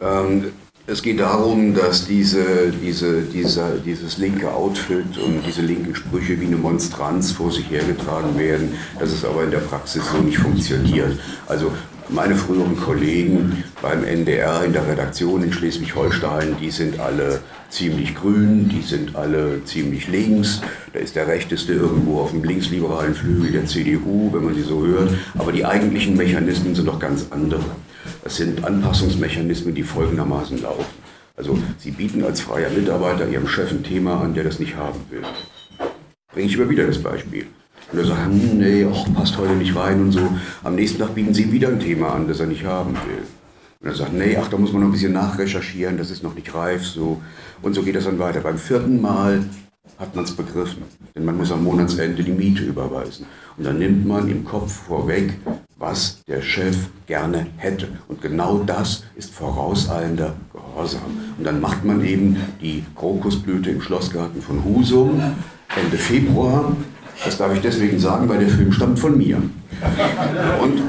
Ähm, es geht darum, dass diese, diese, dieser, dieses linke Outfit und diese linken Sprüche wie eine Monstranz vor sich hergetragen werden, dass es aber in der Praxis so nicht funktioniert. Also meine früheren Kollegen beim NDR in der Redaktion in Schleswig-Holstein, die sind alle ziemlich grün, die sind alle ziemlich links. Da ist der rechteste irgendwo auf dem linksliberalen Flügel der CDU, wenn man sie so hört. Aber die eigentlichen Mechanismen sind doch ganz andere. Das sind Anpassungsmechanismen, die folgendermaßen laufen. Also Sie bieten als freier Mitarbeiter Ihrem Chef ein Thema an, der das nicht haben will. Bringe ich immer wieder das Beispiel. Und er sagt, nee, ach, passt heute nicht rein und so. Am nächsten Tag bieten Sie wieder ein Thema an, das er nicht haben will. Und er sagt, nee, ach, da muss man noch ein bisschen nachrecherchieren, das ist noch nicht reif, so. Und so geht das dann weiter. Beim vierten Mal hat man es begriffen. Denn man muss am Monatsende die Miete überweisen. Und dann nimmt man im Kopf vorweg, was der Chef gerne hätte. Und genau das ist vorauseilender Gehorsam. Und dann macht man eben die Krokusblüte im Schlossgarten von Husum Ende Februar. Das darf ich deswegen sagen, weil der Film stammt von mir. Und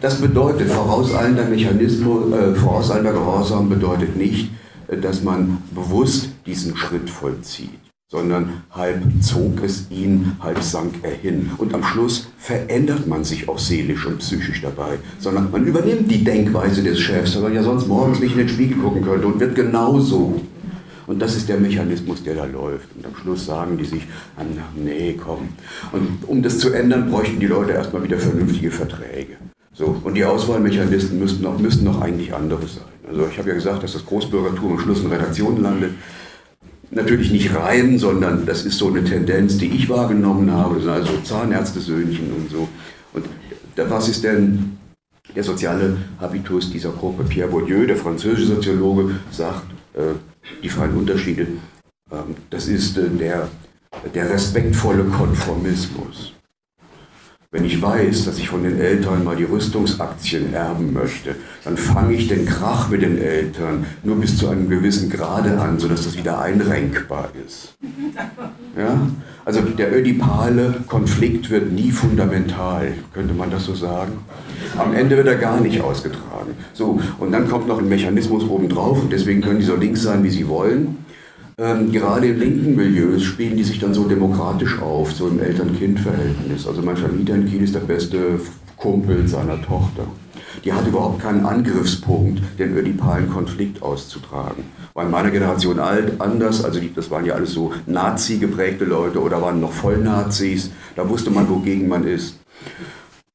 das bedeutet, vorauseilender Mechanismus, äh, vorauseilender Gehorsam bedeutet nicht, dass man bewusst diesen Schritt vollzieht sondern halb zog es ihn, halb sank er hin. Und am Schluss verändert man sich auch seelisch und psychisch dabei, sondern man übernimmt die Denkweise des Chefs, weil man ja sonst morgens nicht in den Spiegel gucken könnte und wird genauso. Und das ist der Mechanismus, der da läuft. Und am Schluss sagen die sich, ah, nee, komm. Und um das zu ändern, bräuchten die Leute erstmal wieder vernünftige Verträge. So, und die Auswahlmechanismen müssten noch, müssten noch eigentlich andere sein. Also ich habe ja gesagt, dass das Großbürgertum am Schluss in Redaktionen landet natürlich nicht rein, sondern das ist so eine Tendenz, die ich wahrgenommen habe. Das sind also Zahnärzte-Söhnchen und so. Und was ist denn der soziale Habitus dieser Gruppe? Pierre Bourdieu, der französische Soziologe, sagt, äh, die feinen Unterschiede, äh, das ist äh, der, der respektvolle Konformismus. Wenn ich weiß, dass ich von den Eltern mal die Rüstungsaktien erben möchte, dann fange ich den Krach mit den Eltern nur bis zu einem gewissen Grade an, sodass das wieder einrenkbar ist. Ja? Also der ödipale Konflikt wird nie fundamental, könnte man das so sagen. Am Ende wird er gar nicht ausgetragen. So, und dann kommt noch ein Mechanismus obendrauf und deswegen können die so links sein, wie sie wollen. Ähm, gerade in linken Milieus spielen die sich dann so demokratisch auf, so im Eltern-Kind-Verhältnis. Also mein Vermieter ist der beste Kumpel seiner Tochter. Die hat überhaupt keinen Angriffspunkt, den ödipalen Konflikt auszutragen. War in meiner Generation alt, anders, also die, das waren ja alles so Nazi-geprägte Leute oder waren noch Vollnazis. Da wusste man, wogegen man ist.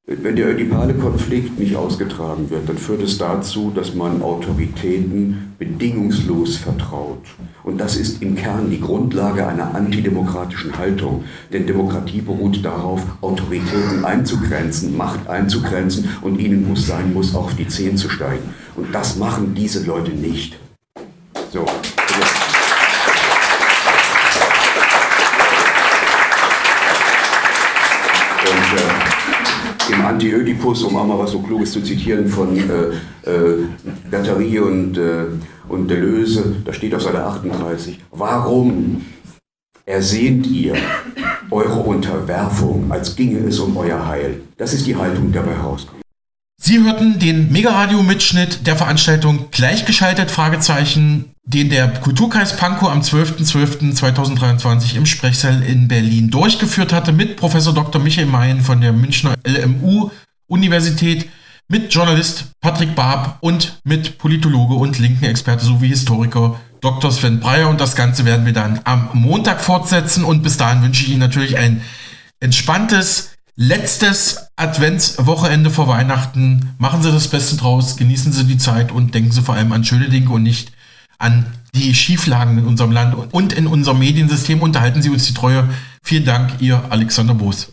Wenn der ödipale Konflikt nicht ausgetragen wird, dann führt es dazu, dass man Autoritäten bedingungslos vertraut. Und das ist im Kern die Grundlage einer antidemokratischen Haltung. Denn Demokratie beruht darauf, Autoritäten einzugrenzen, Macht einzugrenzen und ihnen muss sein muss, auch auf die Zehen zu steigen. Und das machen diese Leute nicht. So. Im Anti-Ödipus, um auch mal was so Kluges zu zitieren von äh, äh, Batterie und, äh, und Deleuze, da steht auf Seite 38, warum ersehnt ihr eure Unterwerfung, als ginge es um euer Heil? Das ist die Haltung, die dabei rauskommt.
Sie hörten den Mega-Radio-Mitschnitt der Veranstaltung Gleichgeschaltet Fragezeichen, den der Kulturkreis Pankow am 12.12.2023 im Sprechsaal in Berlin durchgeführt hatte mit Professor Dr. Michael Mayen von der Münchner LMU Universität, mit Journalist Patrick Barb und mit Politologe und linken Experte sowie Historiker Dr. Sven Breyer. Und das Ganze werden wir dann am Montag fortsetzen. Und bis dahin wünsche ich Ihnen natürlich ein entspanntes, letztes Adventswochenende vor Weihnachten. Machen Sie das Beste draus, genießen Sie die Zeit und denken Sie vor allem an schöne Dinge und nicht an die Schieflagen in unserem Land und in unserem Mediensystem. Unterhalten Sie uns die Treue. Vielen Dank, Ihr Alexander Boos.